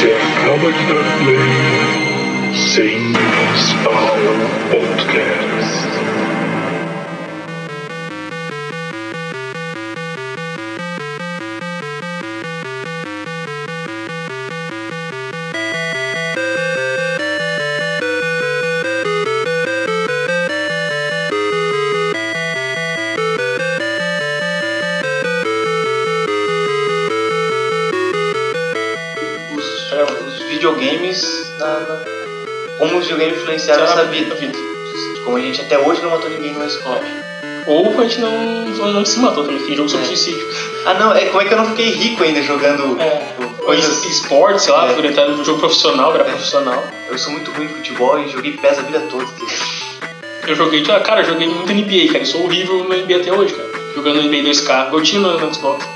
Você acaba de dar play sem ao podcast. Os videogames influenciaram a nossa vida. Como a gente até hoje não matou ninguém na escola. Ou a gente não, não se matou também, tem jogo sobre É. suicídio. Ah não, é como é que eu não fiquei rico ainda jogando É. coisas. Esporte, sei lá, É. por entrar no jogo profissional, virar É. profissional. Eu sou muito ruim em futebol e joguei PES a vida toda. Eu joguei, ah, cara, eu joguei muito NBA, cara. Eu sou horrível no NBA até hoje, cara. Jogando NBA 2K. Eu tinha no, no Xbox.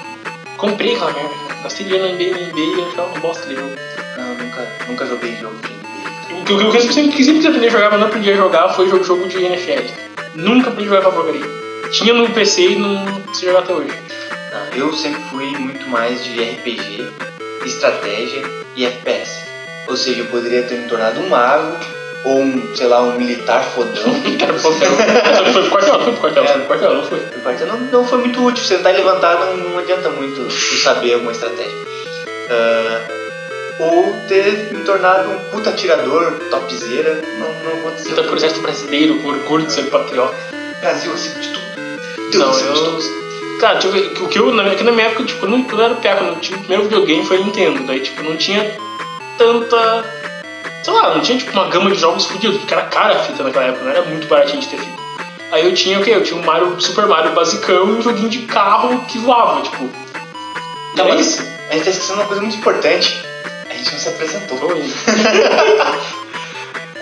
Comprei aquela merda, cara. Gastei dinheiro no NBA, no NBA e eu achava uma bosta de jogo. Não, nunca, nunca joguei jogo que o que eu sempre, sempre quis aprender a jogar, mas não aprendi a jogar, foi jogo, jogo de NFL. Nunca aprendi a jogar aquela porcaria. Tinha no PC e não sei jogar até hoje. Não, eu sempre fui muito mais de RPG, estratégia e FPS. Ou seja, eu poderia ter me tornado um mago ou um, sei lá, um militar fodão. Só que foi pro quartel, foi pro quartel, foi pro quartel, não foi. Quartel não, não foi muito útil. Sentar e levantar não, não adianta muito saber alguma estratégia. Ah, ou ter me tornado um puta atirador, topzera, não, não aconteceu. Tá por exército brasileiro, com orgulho de ser patriota. Brasil acima de tudo. Deus Não, acima de eu- todos. Cara, tipo, o que eu, na minha, que na minha época, tipo, quando eu era piá, quando eu tinha o primeiro videogame foi Nintendo, daí, tipo, não tinha tanta. Sei lá, não tinha, tipo, uma gama de jogos fodidos, porque era cara a fita naquela época, não era muito baratinho de ter fita. Aí eu tinha o quê? Eu tinha um Mario, Super Mario basicão e um joguinho de carro que voava, tipo. Tá, mas isso. a gente tá esquecendo uma coisa muito importante. A gente não se apresentou.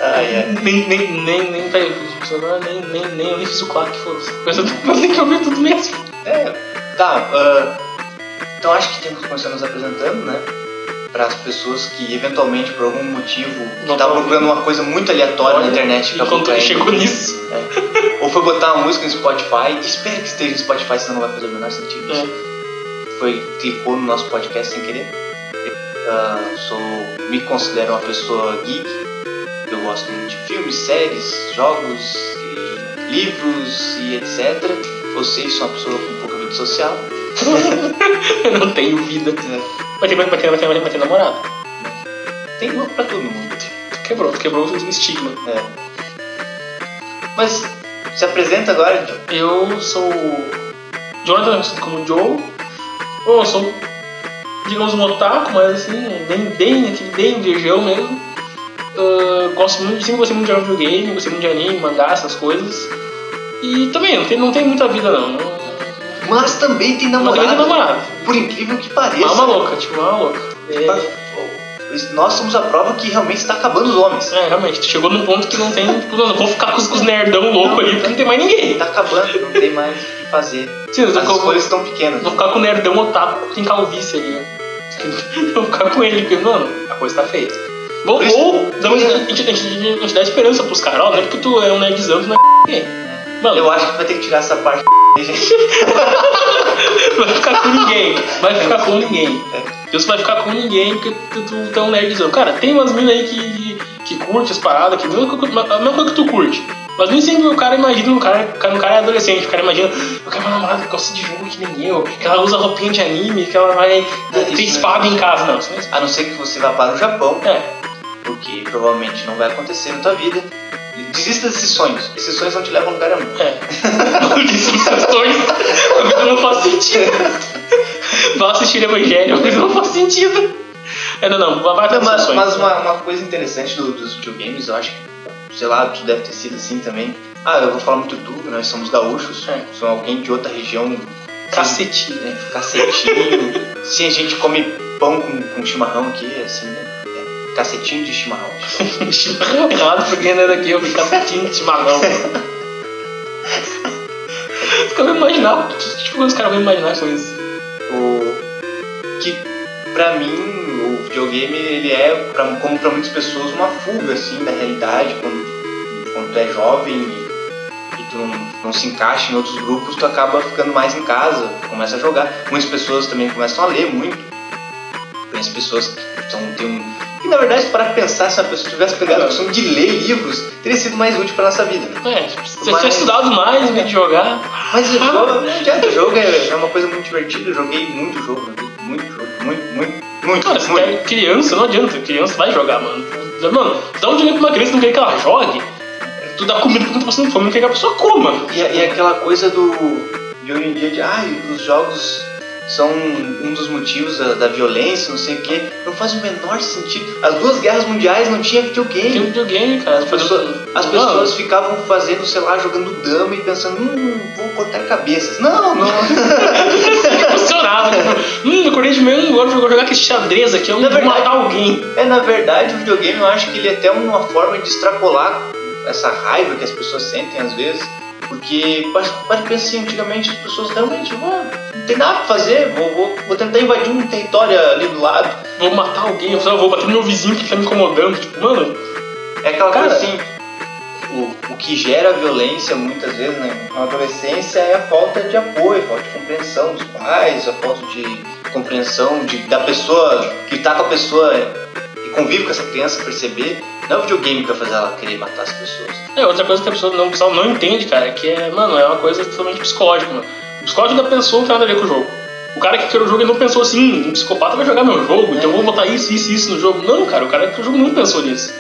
Ai, ai. Nem, nem, nem, nem, tá nem, nem, nem, eu nem fiz o claque, foda-se. Mas eu tem que ouvir tudo mesmo. É, tá. ah, então acho que temos que começar nos apresentando, né? Para as pessoas que eventualmente, por algum motivo, Não tá procurando uma coisa muito aleatória na internet e caindo. chegou nisso. Ou foi botar uma música no Spotify. Espero que esteja no Spotify, senão não vai fazer o menor sentido. É. Foi, clicou no nosso podcast sem querer. Ah, sou, me considero uma pessoa geek. Eu gosto muito de filmes, séries, jogos, livros e etc. Vocês são uma pessoa com pouca vida social. Eu não tenho vida. né? Vai ter, vai ter, vai ter, vai ter, namorada. Tem uma pra todo mundo. Quebrou, quebrou o estigma. É. Mas se apresenta agora, John. Eu sou Jonathan, conhecido como Joe. Bom, eu sou, digamos, um otaku, mas assim, bem, bem, aquele bem viejão mesmo. Ah, gosto muito, sempre gostei muito de videogame, gostei muito de anime, mangá, essas coisas. E também, não tem, não tem muita vida não. não Mas também tem mas também tem namorada. Por incrível que pareça. É uma louca, tipo, uma louca. É, Nós somos a prova que realmente está acabando os homens. é, realmente, tu chegou num ponto que não tem, tipo, não, vou ficar com os, com os nerdão louco ali, porque não tem mais ninguém. Tá acabando, não tem mais fazer. Sim, As com- escolhas estão pequenas. Vou ficar com o nerdão otaku que tem calvície ali, ó. Vou ficar com ele, porque, mano, a coisa tá feia. Vou, Por isso- ou uma- a, gente, a, gente, a gente dá esperança pros caras, ó, não é porque tu é um nerdzão, tu não é ninguém. Mano, Eu acho que vai ter que tirar essa parte. gente. vai ficar com ninguém, vai ficar com ninguém. Deus vai ficar com ninguém porque tu, tu, tu é um nerdzão. Cara, tem umas minas aí que, que curte as paradas, que a mesma coisa que tu curte. Mas nem sempre o cara imagina, o cara, o cara, é adolescente, o cara imagina, eu quero uma namorada que gosta de jogo que nem eu, que ela usa roupinha de anime, que ela vai É, espada é- em casa. Não, isso não é A não ser que você vá para o Japão, É, o que provavelmente não vai acontecer na tua vida. Desista desses sonhos. Esses sonhos não te levam a lugar nenhum. é. Isso são questões. A vida não faz sentido. Vai assistir Evangelho, a vida não faz sentido. É, não, não, mas mas uma, uma coisa interessante do- dos videogames, eu acho que, sei lá, tu deve ter sido assim também. Ah, eu vou falar muito tu, nós somos gaúchos, É. sou alguém de outra região. Cacetinho. né? Cacetinho. Sim, a gente come pão com, com chimarrão aqui, assim, né? É, cacetinho de chimarrão. Chimarrão, claro, porque não é daqui, eu vi cacetinho de chimarrão. Os caras vão imaginar, tipo, os caras vão imaginar com isso. o que pra mim videogame ele é pra, como pra muitas pessoas uma fuga assim da realidade quando, quando tu é jovem e, e tu não, não se encaixa em outros grupos tu acaba ficando mais em casa começa a jogar muitas pessoas também começam a ler muito as pessoas que tão, têm um. E na verdade, para pensar, se a pessoa tivesse pegado o costume de ler livros, teria sido mais útil para nossa vida. né? É, você Mas- tinha estudado mais em vez de jogar. Mas o jogo, o jogo é, é uma coisa muito divertida. Eu joguei muito jogo, joguei muito jogo, muito, muito, muito, Cara, se muito. é criança, não adianta. Criança vai jogar, mano. Mano, dá um dinheiro pra uma criança e não quer que ela jogue. Tu dá comida pra quem tá passando fome, não quer que a pessoa coma. E, e aquela coisa do. de hoje em dia de. Ai, os jogos são um dos motivos da, da violência, não sei o quê. Não faz o menor sentido. As duas guerras mundiais não tinha videogame. Tem um videogame, cara. As pessoas, as pessoas ficavam fazendo, sei lá, jogando dama e pensando, hum, vou cortar cabeças. Não, não. funcionava. Tipo, hum, acordei de manhã, agora vou jogar aquele xadrez aqui, eu Na não vou verdade- matar alguém. É, na verdade, o videogame eu acho que ele é até uma forma de extrapolar essa raiva que as pessoas sentem às vezes. Porque pode, pode pensar assim, antigamente as pessoas realmente, "Ah, não tem nada pra fazer, vou, vou, vou tentar invadir um território ali do lado. Vou matar alguém, eu vou bater no meu vizinho que tá me incomodando. Tipo, mano, É aquela Cara. coisa assim, o, o que gera violência muitas vezes né, na adolescência é a falta de apoio, a falta de compreensão dos pais, a falta de compreensão de, da pessoa que tá com a pessoa e convive com essa criança perceber. Não é o videogame que vai fazer ela querer matar as pessoas. é outra coisa que a pessoa não, pessoal não entende, cara, que é, mano, é uma coisa totalmente psicológica, mano. O psicológico da pessoa não tem nada a ver com o jogo. O cara que criou o jogo ele não pensou assim, "Hum, um psicopata vai jogar meu jogo, então eu vou botar isso, isso, isso no jogo. Não, cara, o cara que criou o jogo não pensou nisso.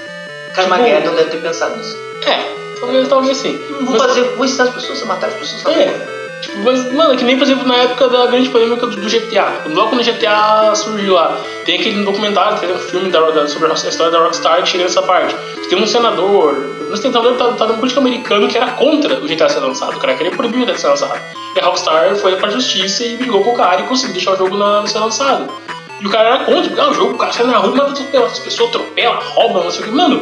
Carmageddon deve ter pensado nisso. É, talvez, talvez sim. Vou Mas- fazer, vou ensinar as pessoas a matar as pessoas É. mas, mano, que nem, por exemplo, na época da grande polêmica do, GTA. Logo quando o GTA surgiu lá, tem aquele documentário, tem um filme da, da- sobre a história da Rockstar chega nessa parte. Tem um senador, um senador tá, tá político americano que era contra o GTA ser lançado. O cara queria proibir o GTA ser lançado. E a Rockstar foi pra justiça e brigou com o cara e conseguiu deixar o jogo na, ser lançado. E o cara era contra, ah, o jogo, o cara sai na rua mata as pessoas, atropela, rouba, não sei o que. Mano,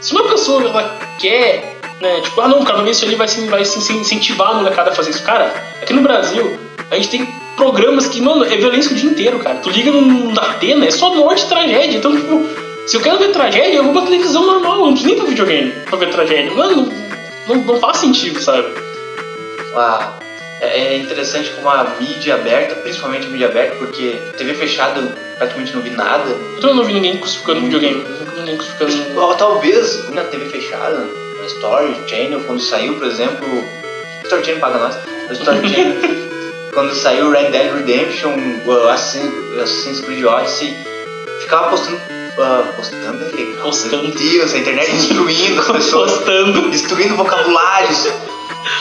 se uma pessoa ela quer, né, tipo, ah não, o vai ver isso ali vai, se- vai se incentivar a molecada a fazer isso. Cara, aqui no Brasil, a gente tem programas que, mano, é violência o dia inteiro, cara. Tu liga na Atena, é só morte e tragédia. Então, tipo, se eu quero ver tragédia, eu vou pra televisão normal, eu não preciso nem pra videogame pra ver tragédia. Mano, não, não faz sentido, sabe? Ah, é é interessante como a mídia aberta, principalmente a mídia aberta, porque TV fechada eu praticamente não vi nada. Então eu não vi ninguém crucificando videogame. Ninguém crucificando. Talvez na TV fechada, na Story Channel, quando saiu, por exemplo, Story Channel paga nós, na Story Channel, quando saiu Red Dead Redemption, uh, Assassin- Assassin's Creed Odyssey, ficava postando, uh, postando é legal, Postando. meu Deus, a internet destruindo as pessoas, Postando. destruindo vocabulários,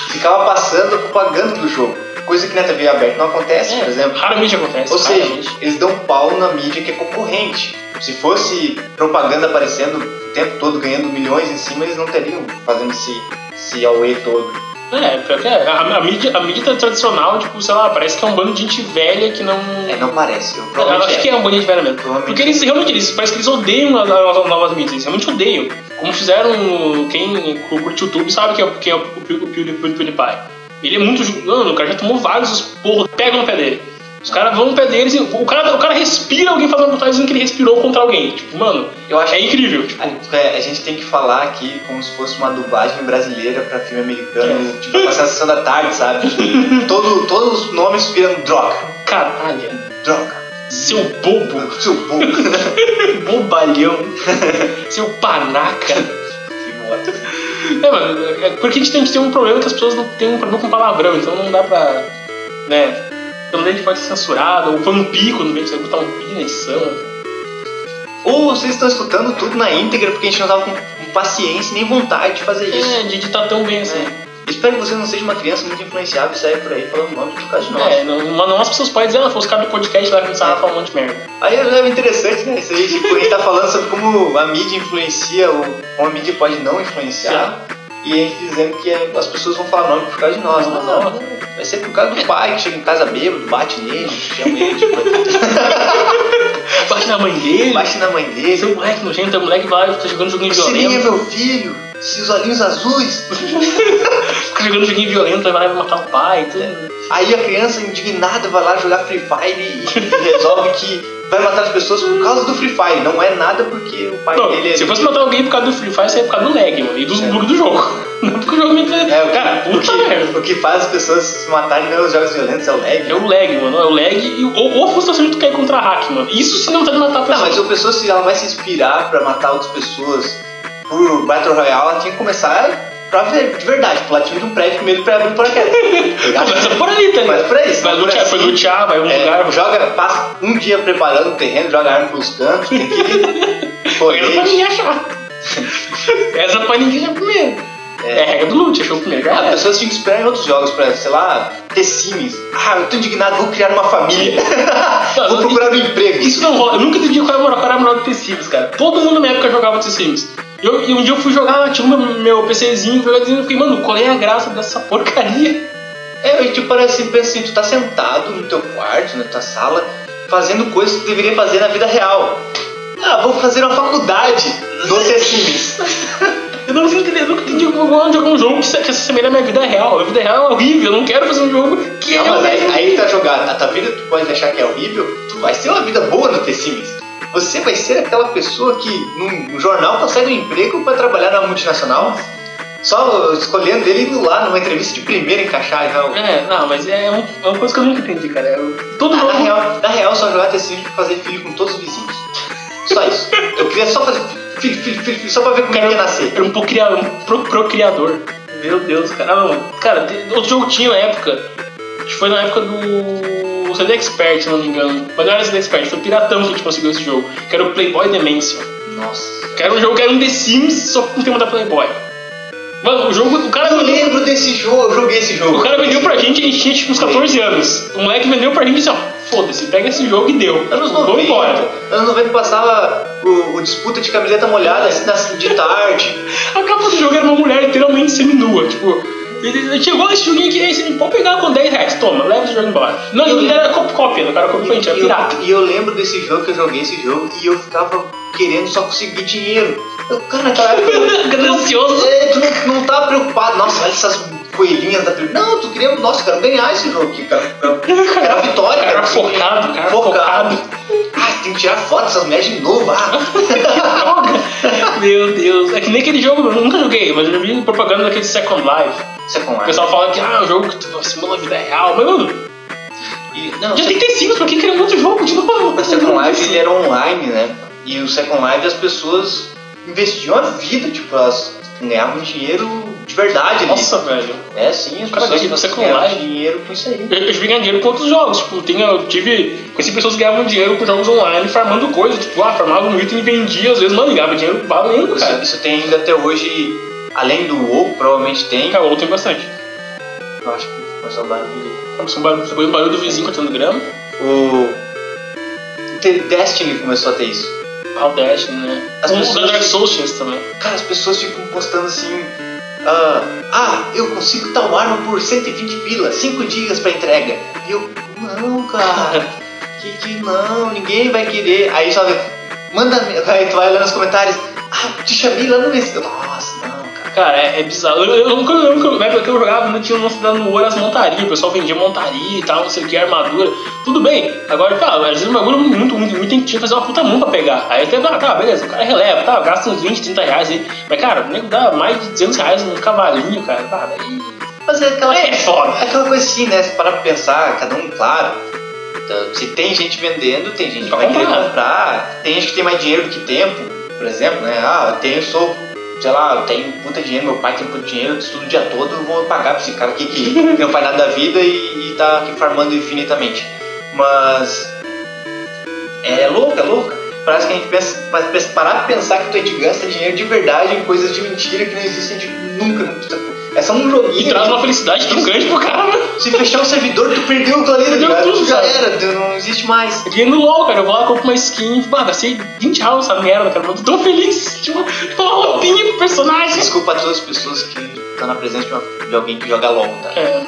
ficava passando propaganda do jogo, coisa que na TV aberta não acontece, por exemplo. Raramente acontece. Ou seja, raramente. eles dão pau na mídia que é concorrente. Se fosse propaganda aparecendo o tempo todo, ganhando milhões em cima, eles não teriam fazendo esse, esse auê todo. É, pior que é. A, a mídia, a mídia tradicional, tipo, sei lá, parece que é um bando de gente velha que não. É, não parece. Eu Eu acho que é um bando de gente velha mesmo. Porque eles realmente, eles, parece que eles odeiam as, as novas mídias, eles realmente odeiam. Como fizeram, quem curte YouTube sabe quem é, quem é o, o, o, o, o PewDiePie. Ele é muito. Mano, o cara já tomou vários porros, pegam no pé dele. Os caras vão no pé deles e o cara, o cara respira alguém fazendo uma dizendo que ele respirou contra alguém. Tipo, mano, Eu acho é que- incrível. Tipo, A, é, a gente tem que falar aqui como se fosse uma dublagem brasileira pra filme americano, É. tipo uma sensação da tarde, sabe? Todo, todos os nomes viram droga. caralho, Droga. seu bobo, Seu burro. bobalhão, seu panaca. É, mano, é porque a gente tem, a gente tem um problema que as pessoas não têm um problema com palavrão, então não dá pra. né? Pelo menos pode ser censurado, ou põe um pi quando vem, você vai botar um pi na edição. Ou vocês estão escutando tudo na íntegra porque a gente não tava com, com paciência nem vontade de fazer isso. É, de editar tão bem assim. É. Espero que você não seja uma criança muito influenciável e saia por aí falando nome por causa de nós. É, não, mas não as pessoas podem dizer, ela fosse cara do podcast, vai começar a falar um monte de merda. Aí é interessante, né? Isso aí, tipo, a gente tá falando sobre como a mídia influencia ou como a mídia pode não influenciar. E a gente dizendo que é- as pessoas vão falar nome por causa de nós. Não, não, não. Vai ser por causa do pai que chega em casa bêbado, bate nele, chama ele, tipo, Bate na mãe dele, bate na mãe é dele. moleque nojento, é moleque que vai ficar jogando joguinho Você nem é violento. meu filho, esses olhinhos azuis. Fica jogando joguinho violento, vai matar o pai, tudo. Aí a criança indignada vai lá jogar Free Fire e, e resolve que vai matar as pessoas por causa do Free Fire. Não é nada porque o pai Não, dele é. se fosse matar alguém por causa do Free Fire, seria por causa do lag, mano, e dos É. bugs do jogo. Não porque o jogo me. É, o, Cara, o, puta que, merda. o que faz as pessoas se matarem nos jogos violentos é o lag. É o lag, mano. É o lag e, ou, ou a frustração de tu cair contra hack, mano. Isso se não tá de matar a Não, pessoa. mas a pessoa, se ela vai se inspirar pra matar outras pessoas por Battle Royale, ela tinha que começar pra ver, de verdade, pular de um prédio com medo pra abrir um paraquedas. Começa por ali, tá ligado? Mas aí, se Vai lutear, foi lutear, vai um É, lugar. joga, passa um dia preparando o terreno, joga arma pelos cantos, tem que Essa pra ninguém achar. Essa pra ninguém achar primeiro. É, a regra do loot, achou primeiro. Já As pessoas tinham que esperar em outros jogos pra, sei lá, ter sims. Ah, eu tô indignado, vou criar uma família. vou procurar um emprego. Isso não rola. Eu nunca entendi qual era a moral, qual era a moral do The Sims, cara. Todo mundo na época jogava The Sims. Eu, e um dia eu fui jogar, tinha meu, meu PCzinho, jogadinho, eu fiquei, mano, qual é a graça dessa porcaria? É, e tipo, parece assim, pensa assim, tu tá sentado no teu quarto, na tua sala, fazendo coisas que tu deveria fazer na vida real. Ah, vou fazer uma faculdade no The Sims. Eu não entendi, eu nunca entendi como eu vou jogar um jogo que se, que se assemelha à minha vida real. A vida real é horrível, eu não quero fazer um jogo que Não, é mas aí, aí tá jogado. A tua vida tu pode achar que é horrível, tu vai ter uma vida boa no The Sims. Você vai ser aquela pessoa que num, no jornal consegue um emprego para trabalhar numa multinacional, só escolhendo ele indo lá numa entrevista de primeira encaixar já. o- É, não, mas é, um- é uma coisa que eu nunca entendi, cara. Eu, todo Ah, na, real, na real, só jogar The Sims pra fazer filho com todos os vizinhos. Só isso. Eu queria só fazer filho, filho, filho, filho só pra ver como Cara, ele ia nascer. Era um procriador, um pro, procriador. Meu Deus, cara. Não, cara, outro jogo tinha na época. Acho que foi na época do CD Expert, se não me engano. Mas não era Expert, foi Piratão que a gente conseguiu esse jogo. Que era o Playboy Dimension. Nossa. Que era um jogo que era um The Sims, só com o tema da Playboy. Mano, o jogo. O cara Eu vendeu. lembro desse jogo, eu joguei esse jogo. O cara vendeu pra gente, a gente tinha tipo uns 14 anos. O moleque vendeu pra gente assim, ó. Foda-se, pega esse jogo e deu. Anos Vamos 90. embora. Anos 90 passava o, o disputa de camiseta molhada assim, de tarde. A capa do jogo era uma mulher literalmente seminua, tipo. Chegou esse joguinho aqui, aí você pode pegar com 10 reais, toma, leva esse jogo embora. Não, Eu ele lembro. era cópia, o cara copiou pra gente, era pirata. e eu lembro desse jogo que eu joguei esse jogo e eu ficava querendo só conseguir dinheiro. Eu, cara, naquela época. Ganancioso. É, tu não, não tava preocupado. Nossa, olha essas coelhinhas da trilha. Não, tu queria. Nossa, eu quero ganhar esse jogo aqui, cara. Era vitória, Cara, cara. focado, cara, focado. Ah, tem que tirar foto dessas mulheres de novo. Ah. Meu Deus. É que nem aquele jogo, eu nunca joguei, mas eu vi propaganda daquele Second Life. Second O Life. pessoal fala que ah, é um jogo que tu simula a vida real. Mas, mano, E, não, já tem ter sims, pra que querer um outro jogo de novo? O Second Life ele era online, né? E o Second Life as pessoas investiam a vida, tipo, elas ganhavam dinheiro de verdade ali. Nossa, velho. É sim, as Cara, pessoas ganhavam dinheiro com isso aí. Eu, eu dinheiro com outros jogos. Tipo, tem, eu tive. Conheci pessoas que ganhavam dinheiro com jogos online farmando coisas. Tipo, ah, farmava um item e vendia, às vezes, mano, ganhava dinheiro valendo, Isso, cara. isso tem ainda até hoje, além do WoW, provavelmente tem. Cara, ou tem bastante. Eu acho que começou a barulho. Sabe, um barulho, um barulho do vizinho cortando grama. O The- Destiny começou a ter isso. O Destiny, né? As o pessoas- da Dark Souls tinha isso também. Cara, as pessoas ficam postando assim. ah, ah, eu consigo tal arma por 120 pila, 5 dias pra entrega. E eu, não, cara, que, que não, ninguém vai querer. Aí só vê, manda, vai, tu vai olhando nos comentários, ah, te chamei lá no Messi. Nossa, não, cara. É, é bizarro. Eu, eu, eu nunca lembro que eu- na época que eu jogava, não tinha nossa no ouro as montarias. O pessoal vendia montaria e tal, não sei o que, armadura. Tudo bem. Agora, tá, às vezes o bagulho muito, muito, muito, tinha que fazer uma puta mão pra pegar. Aí até, tá, tá, beleza, o cara releva, tá, gasta uns 20, 30 reais aí. Mas, cara, o nego dá mais de 200 reais num cavalinho, cara. Tá, daí. Mas é aquela, É foda. aquela coisa assim, né? Se parar pra pensar, cada um, claro. então, Se tem gente vendendo, tem gente que Vai vai querer comprar. comprar. Tem gente que tem mais dinheiro do que tempo, por exemplo, né? Ah, eu tenho, sou, sei lá, eu tenho puta dinheiro, meu pai tem puta dinheiro, eu estudo o dia todo, eu vou pagar pra esse cara aqui que não faz nada da vida e, e tá aqui farmando infinitamente. Mas é louco, é louco. Parece que a gente pensa, para parar pra pensar que tu é de gasta dinheiro de verdade em coisas de mentira que não existem de nunca. É só um joguinho. E traz uma felicidade tão grande pro cara, mano. Se fechar o servidor, tu perdeu o tá Perdeu ligado? tudo, Já cara. era, tu não existe mais. É que no LOL, cara, eu vou lá, compro uma skin, bah, gastei 20 reais essa merda, cara, mas tô tão feliz. Tipo, uma roupinha pro personagem. Desculpa a todas as pessoas que estão na presença de, alguém que joga LOL, tá? É,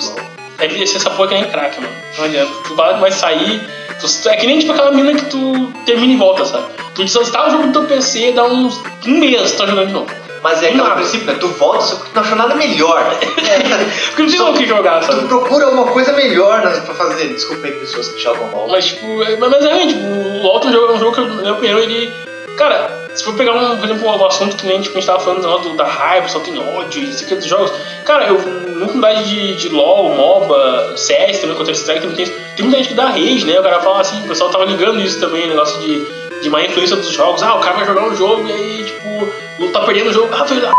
É que essa porra que nem crack, mano. Não adianta. Tu vai, vai sair. tu- é que nem tipo aquela mina que tu termina e volta, sabe? Tu desinstala o jogo do teu PC, dá uns. um mês tu tá jogando de novo. Mas é aquele princípio, né? Tu volta só porque tu não achou nada melhor. Porque não tem Só- o que jogar, tu sabe? procura alguma coisa melhor né, pra fazer. Desculpa aí, pessoas que jogam LOL. Mas, tipo, é- mas realmente, tipo, o LoL é um jogo, é um jogo que, na minha opinião, ele. Cara, se for pegar, um, por exemplo, um assunto que nem tipo, a gente tava falando do, da raiva, o pessoal tem ódio, isso aqui dos jogos. Cara, eu, na comunidade de, de LoL, MOBA, CS também, Counter-Strike, também tem, tem muita gente que dá rage, né? O cara fala assim, o pessoal tava ligando isso também, negócio de, de má influência dos jogos. Ah, o cara vai jogar um jogo e aí, tipo, tá perdendo o jogo. Ah, filho da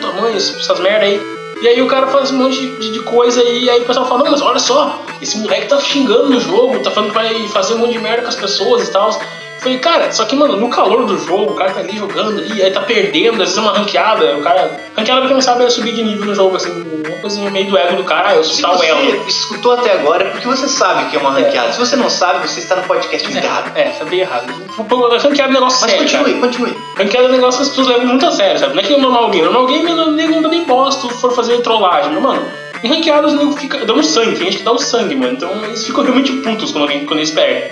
tua mãe, essas merda aí. E aí o cara faz um monte de, de coisa e aí o pessoal fala, não, mas olha só, esse moleque tá xingando no jogo, tá falando que vai fazer um monte de merda com as pessoas e tal. Falei, cara, só que, mano, no calor do jogo, o cara tá ali jogando ali, aí tá perdendo, às vezes é uma ranqueada, o cara. Ranqueada pra quem não sabe é subir de nível no jogo, assim, uma coisinha meio do ego do cara, eu sou tal elo. escutou até agora, é porque você sabe que é uma ranqueada. Se você não sabe, você está no podcast errado. É, tá bem errado. Ranqueada é um negócio Mas sério. continue, cara. continue. Ranqueada é um negócio que as pessoas levam muito a sério, sabe? Não é que no normal game. No normal game eu nem, nem, nem gosto for fazer trollagem. Mas, mano, em ranqueada os nego fica dão sangue. Tem gente que dá o sangue, mano. Então eles ficam realmente putos quando, alguém, quando eles perdem.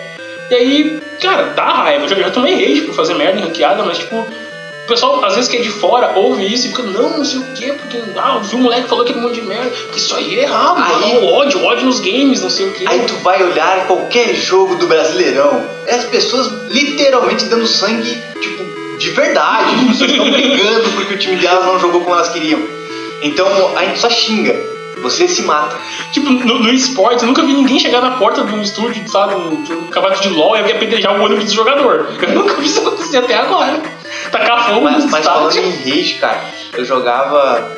E aí, cara, dá raiva. Eu já, já tomei rage por fazer merda em ranqueada, mas tipo. O pessoal, às vezes, que é de fora, ouve isso e fica, não, não sei o quê, porque ah, vi um moleque falou aquele monte de merda, porque isso aí é errado, Aí- mano, ódio, ódio nos games, não sei o quê. Aí tu vai olhar qualquer jogo do Brasileirão, é as pessoas literalmente dando sangue, tipo, de verdade. As pessoas estão brigando porque o time delas não jogou como elas queriam. Então a gente só xinga. Você se mata. Tipo, no, no esporte, eu nunca vi ninguém chegar na porta de um estúdio, sabe, um, de um campeonato de LOL e alguém apedrejar o ônibus do jogador. Eu nunca vi isso acontecer até agora. Tacar fogo Mas, mas falando em rage, cara, eu jogava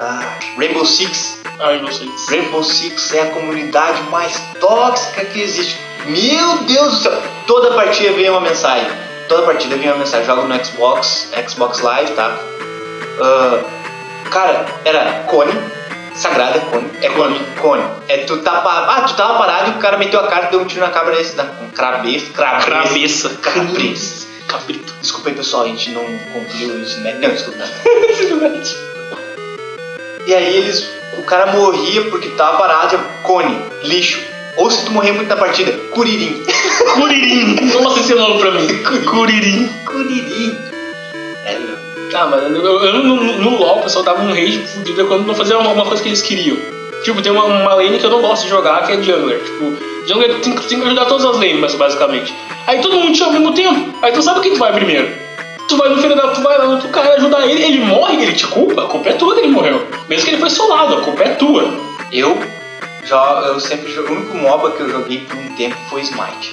ah, Rainbow Six. Ai, não sei. Rainbow Six é a comunidade mais tóxica que existe. Meu Deus do céu! Toda partida vem uma mensagem. Toda partida vem uma mensagem. Jogo no Xbox, Xbox Live, tá? Ah, cara, era Cone. Sagrada é Cone. É Cone. Cone. É tu tá pa- Ah, tu tava parado e o cara meteu a cara e deu um tiro na cabra desse. Na cabeça. Cabeça. Cabeça. Cabeça. Cabrito. Desculpa aí, pessoal, a gente não concluiu o ensino médio. Não, desculpa. E aí eles. O cara morria porque tava parado, e cone, lixo. Ou se tu morrer muito na partida, curirim. Curirim. Nossa, esse nome pra mim. Curirim. Curirim. É, meu. Ah, mas eu, eu, no, no, LoL o pessoal dava um rage fudido quando não fazia alguma coisa que eles queriam. Tipo, tem uma, uma lane que eu não gosto de jogar, que é jungler. Tipo, jungler tem, tem que ajudar todas as lanes, basicamente. Aí todo mundo chama ao mesmo tempo. Aí tu sabe quem tu vai primeiro. Tu vai no filho da. Tu vai lá no outro cara ajudar ele, ele morre, ele te culpa, a culpa é tua que ele morreu. Mesmo que ele foi solado, a culpa é tua. Eu, jo- eu sempre joguei. O único MOBA que eu joguei por um tempo foi Smite.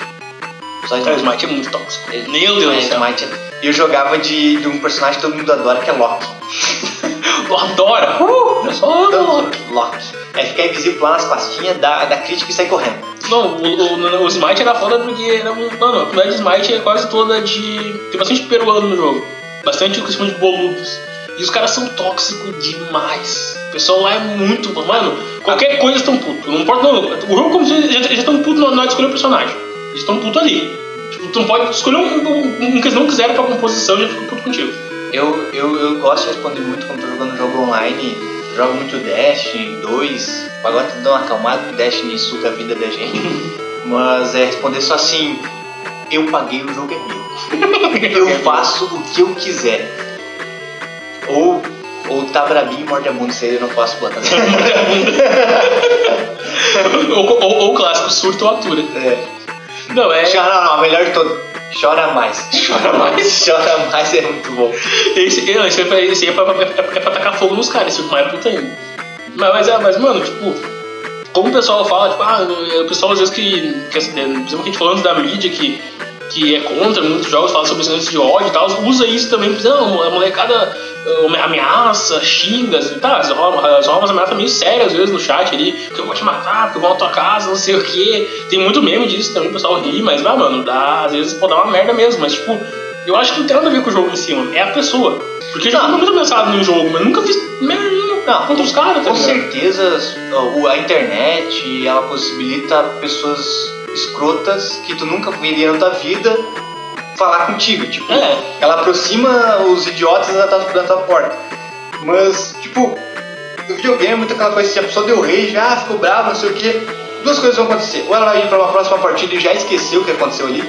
Só Cara, o Smite é muito tóxico. Meu Deus do céu. Smite é- Eu jogava de, de um personagem que todo mundo adora, que é Loki. Eu adoro. Uh, é só Loki. Loki. É ficar invisível lá nas pastinhas, dar, dar crítica e sair correndo. Não, o, o, o Smite era foda porque era um. Mano, a comunidade de Smite é quase toda de. Tem bastante peruano no jogo. Bastante questão de boludos. E os caras são tóxicos demais. O pessoal lá é muito. Mano, qualquer coisa estão puto. Não importa. Não, o jogo como se eles já estão putos na hora de escolher o personagem. Eles estão puto ali. Tipo, tu não pode escolher um, um, um que eles não quiseram pra composição e já ficam puto contigo. Eu, eu, eu gosto de responder muito quando tô jogando jogo online. Jogo muito Destiny 2. Agora tá dando uma acalmada, porque Destiny suga a vida da gente. Mas é responder só assim: Eu paguei, o jogo é meu. Eu faço o que eu quiser. Ou, ou tá brabinho e morde a bunda, aí eu não posso botar. ou, ou, ou o clássico, surto ou atura. é. Não, é. Chora, não, melhor de todo. Chora mais. Chora mais. Chora mais é muito bom. Esse, não, esse, é pra, esse é, pra, é, pra, é pra tacar fogo nos caras, esse fica mais puta ainda. Mas, mas, é, mas, mano, tipo, como o pessoal fala, tipo, ah, o pessoal às vezes que, que por exemplo, que a gente falando da mídia que, que é contra muitos jogos, fala sobre lance de ódio e tal, usa isso também, não, a molecada uh, ameaça, xinga, assim, tá, rola umas ameaças meio sérias às vezes no chat ali, que eu vou te matar, porque eu vou na tua casa, não sei o que. Tem muito meme disso também, o pessoal ri, mas, ah, mano, dá, às vezes pode dar uma merda mesmo, mas, tipo, eu acho que não tem nada a ver com o jogo em si, mano, é a pessoa. Porque eu já fui muito ameaçado no jogo, mas nunca fiz merda nenhuma Não, contra os caras, tá Com certeza a internet ela possibilita pessoas escrotas que tu nunca veria na tua vida falar contigo. Tipo, É. ela aproxima os idiotas da tua, da tua porta. Mas, tipo, no videogame é muito aquela coisa assim, a pessoa deu rage, ah, ficou bravo, não sei o que. Duas coisas vão acontecer. Ou ela vai ir pra uma próxima partida e já esqueceu o que aconteceu ali.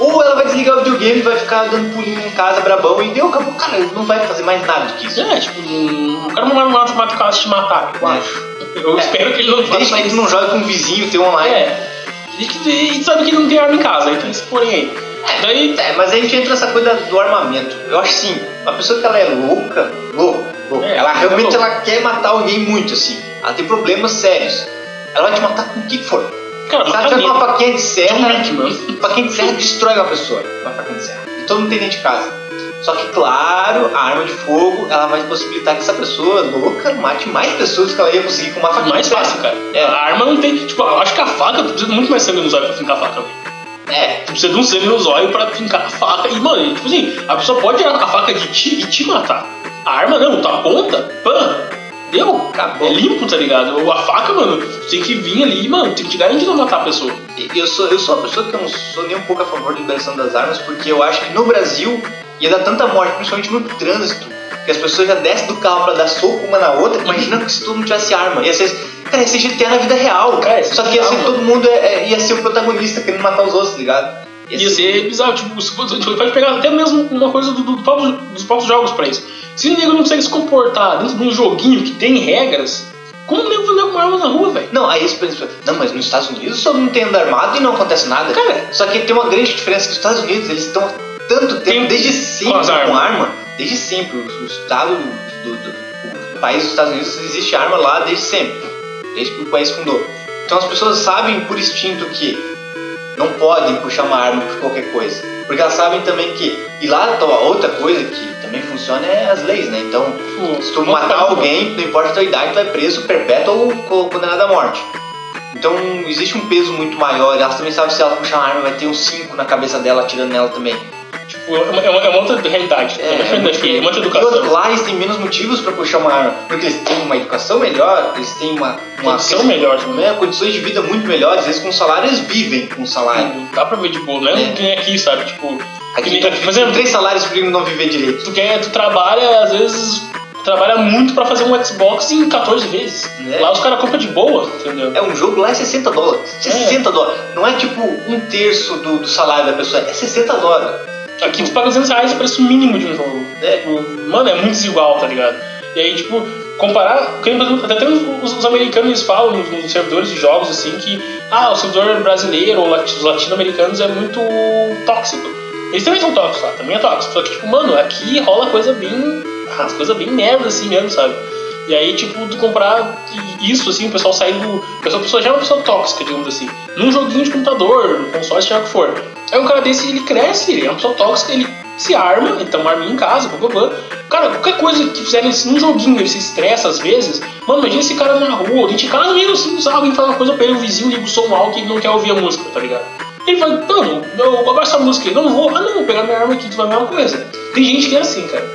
Ou ela vai desligar o videogame, vai ficar dando pulinho em casa, brabão, e deu, acabou. Cara, não vai fazer mais nada do que isso. É, tipo, um- o cara não vai mata mata o cara te matar, eu É. acho. Eu É. espero que ele não faça Desde que ele não joga com o vizinho, tem online. É. E e sabe que não tem arma em casa, aí tem esse porém aí. Daí. É, mas a gente entra nessa coisa do armamento. Eu acho assim, uma pessoa que ela é louca, louca, louca, É, ela é realmente louca. ela quer matar alguém muito, assim. Ela tem problemas sérios. Ela vai te matar com o que for. Cara, Se ela tiver com uma faquinha de serra, faquinha de serra destrói uma pessoa. Uma faquinha de serra. E todo mundo tem dentro de casa. Só que, claro, a arma de fogo, ela vai possibilitar que essa pessoa louca mate mais pessoas do que ela ia conseguir com uma faquinha Mais fácil, cara. É. A arma não tem. Tipo, eu acho que a faca, tu precisa muito mais sangue no zóio pra fincar a faca. É, Tu precisa de um sangue no zóio pra fincar a faca. E, mano, tipo assim, a pessoa pode tirar a faca de ti e te matar. A arma não, tu aponta, pã, deu. Acabou. É limpo, tá ligado? A faca, mano, tem que vir ali, mano, tem que te garantir não matar a pessoa. Eu sou, eu sou uma pessoa que eu não sou nem um pouco a favor da liberação das armas, porque eu acho que no Brasil ia dar tanta morte, principalmente no trânsito, que as pessoas já descem do carro pra dar soco uma na outra. Imagina que se todo mundo tivesse arma. Ia ser, cara, ia ser GTA na vida real. Cara, ia ser Só que ia ser todo mundo é, é, ia ser o protagonista querendo matar os outros, tá ligado? Ia ser bizarro, tipo, se você tipo, pode pegar até mesmo uma coisa do, do próprio- dos próprios jogos pra isso. Se o nego não consegue se comportar dentro de um joguinho que tem regras, como o nego vai andar com arma na rua, velho? Não, aí eles pensam, não, mas nos Estados Unidos só não tem anda armado e não acontece nada. Cara. só que tem uma grande diferença que os Estados Unidos, eles estão tanto tempo, desde sempre com, armas. arma, desde sempre. O, estado do, do- do- o país dos Estados Unidos existe arma lá desde sempre, desde que o país fundou. Então as pessoas sabem por instinto que não podem puxar uma arma por qualquer coisa. Porque elas sabem também que. E lá outra coisa que também funciona é as leis, né? Então, se tu matar alguém, não importa a tua idade, tu vai preso, perpétuo ou co- condenado à morte. Então existe um peso muito maior. Elas também sabem se ela puxar uma arma, vai ter um 5 na cabeça dela atirando nela também. Tipo, é uma, é uma- é uma outra realidade. É, uma realidade daqui, é uma outra educação. lá eles têm menos motivos pra puxar uma arma, porque eles têm uma educação melhor, eles têm uma, uma Condição melhor né, condições de vida muito melhores, às vezes com salário eles vivem com salário. Dá pra ver de boa, não é, É. que nem aqui, sabe? Tipo, Aqui, nem- por exemplo, com três salários pra não viver direito. tu, quer, tu trabalha, às vezes, trabalha muito pra fazer um Xbox em 14 vezes. É. Lá os caras compram de boa, entendeu? É um jogo lá é 60 dólares. 60 dólares. Não é tipo um terço do, do salário da pessoa, é 60 dólares. Aqui tu paga 200 reais o preço mínimo de um jogo. É. Mano, é muito desigual, tá ligado? E aí, tipo, comparar. Até os, os americanos falam nos, nos servidores de jogos assim que ah, o servidor brasileiro ou os latino-americanos é muito tóxico. Eles também são tóxicos lá, também é tóxico. Só que, tipo, mano, aqui rola coisa bem. as coisas bem merda assim mesmo, sabe? E aí, tipo, tu comprar isso, assim, o pessoal sair do. A pessoa, a já é uma pessoa tóxica, digamos assim. Num joguinho de computador, no console, seja o que for. Aí um cara desse, ele cresce, ele é uma pessoa tóxica, ele se arma, tem uma arminha em casa, blá, blá, blá. Cara, qualquer coisa que fizerem assim, num joguinho, ele se estressa às vezes. Mano, imagina esse cara na rua, dentro de casa mesmo, assim, sabe? Alguém fala uma coisa pra ele, o vizinho liga o som alto e ele não quer ouvir a música, tá ligado? Ele vai, mano, eu gosto dessa música aí, não vou, ah não, vou pegar minha arma aqui, tu vai ver uma coisa. Tem gente que é assim, cara.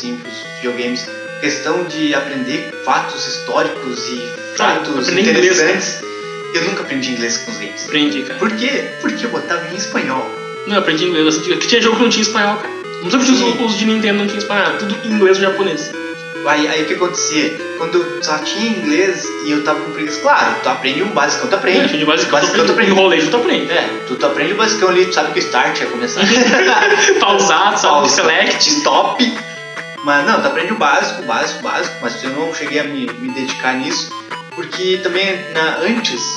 Assim pros videogames. Questão de aprender fatos históricos e fatos inglês, interessantes. Eu nunca aprendi inglês com os games. Aprendi, cara. Por quê? Porque eu botava em espanhol. Não, eu aprendi inglês. assim, Que tinha jogo que não tinha espanhol, cara. Não sei porque os, os de Nintendo não tinha espanhol, tudo inglês ou japonês. Aí, aí o que acontecia? Quando eu só tinha inglês e eu tava com preguiça, claro, tu aprende um básico, tu aprende. É, de básico, Basicão tu aprende. enrolei, tu aprende. É, tu, tu aprende o basicão ali, tu sabe que o start ia começar. Pausado, sabe? Pausa, Select. stop. Mas não, tu aprende o básico, o básico, o básico, mas eu não cheguei a me, me dedicar nisso, porque também na, antes,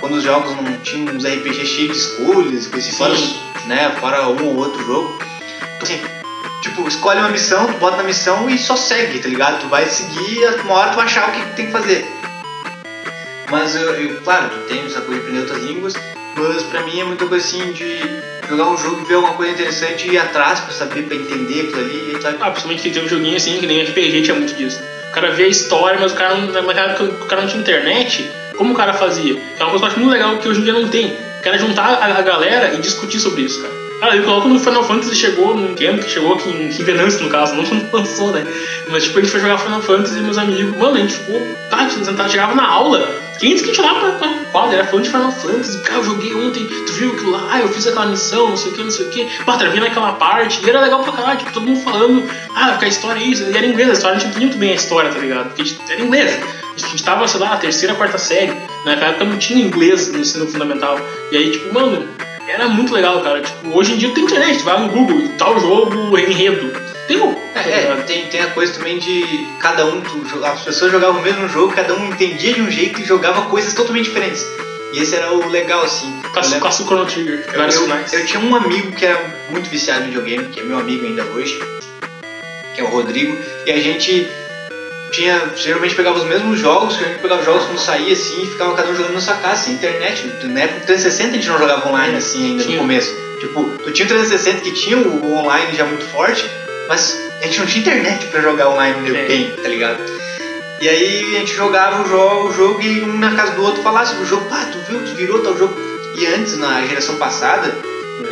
quando os jogos não tinham uns RPG cheios de escolhas, Sim. fora, né, fora um ou outro jogo, assim, tipo, escolhe uma missão, tu bota na missão e só segue, tá ligado? Tu vai seguir, uma hora tu vai achar o que tem que fazer. Mas eu, eu- claro, tu tem essa coisa de aprender outras línguas, mas pra mim é muita coisa assim de jogar um jogo e ver alguma coisa interessante e ir atrás pra saber, pra entender aquilo ali, sabe? Ah, principalmente que tem um joguinho assim, que nem RPG tinha muito disso. O cara vê a história, mas o cara época o cara não tinha internet, como o cara fazia? É uma coisa que eu acho muito legal que hoje em dia não tem. O cara juntar a galera e discutir sobre isso, cara. Cara, eu coloco no Final Fantasy chegou, não entendo, que chegou aqui em Venance no caso, não quando lançou, né? Mas tipo, a gente foi jogar Final Fantasy e meus amigos, mano, a gente ficou, tá, gente sentava, chegava na aula, quem disse que a gente olhava pra, quadra, era fã de Final Fantasy, cara, eu joguei ontem, tu viu aquilo lá, eu fiz aquela missão, não sei o que, não sei o que, pá, travei naquela parte, e era legal pra caralho, tipo, todo mundo falando, ah, porque a história é isso, e era inglês, a história, a gente entendia muito bem a história, tá ligado? Porque a gente, era inglês. A gente tava, sei lá, na terceira, quarta série, naquela época não tinha inglês no ensino fundamental. E aí, tipo, mano, era muito legal, cara. Tipo, hoje em dia tem internet, vai no Google, tal jogo, enredo. Tem um. É, é, tem, tem a coisa também de cada um, tu, as pessoas jogavam o mesmo jogo, cada um entendia de um jeito e jogava coisas totalmente diferentes. E esse era o legal, assim. Caça, o Chrono Trigger, eu, vários eu, eu tinha um amigo que era muito viciado em videogame, que é meu amigo ainda hoje, que é o Rodrigo, e a gente tinha, geralmente pegava os mesmos jogos, que a gente pegava os jogos quando saía assim e ficava cada um jogando na sua casa, assim, internet. Na época do 360 a gente não jogava online assim ainda Tinha. no começo. Tipo, tu tinha o 360 que tinha o online já muito forte, mas a gente não tinha internet pra jogar online É. bem, tá ligado? E aí a gente jogava o jogo, o jogo e um na casa do outro falava sobre o jogo, pá, tu viu, tu virou tal jogo. E antes, na geração passada,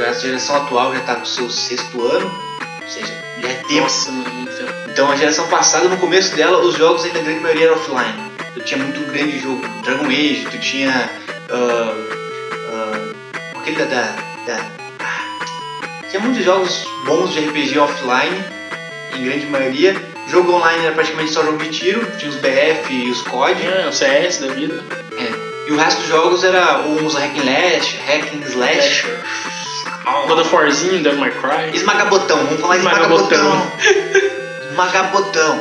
a geração atual já tá no seu sexto ano, ou seja, já é tempo. Nossa, mano, muito tempo. Então a geração passada, no começo dela, os jogos ainda a grande maioria eram offline. Tu tinha muito grande jogo, Dragon Age, tu tinha ah, ah, aquele da, da, da- ah, tinha muitos jogos bons de RPG offline, em grande maioria. Jogo online era praticamente só jogo de tiro, tinha os BF e os COD. É, o CS da vida. É. E o resto dos jogos era uns hack and slash, hack and slash. God of Warzinho, Devil May Cry. Esmaga botão, vamos falar esmaga Esmaga esmagar botão.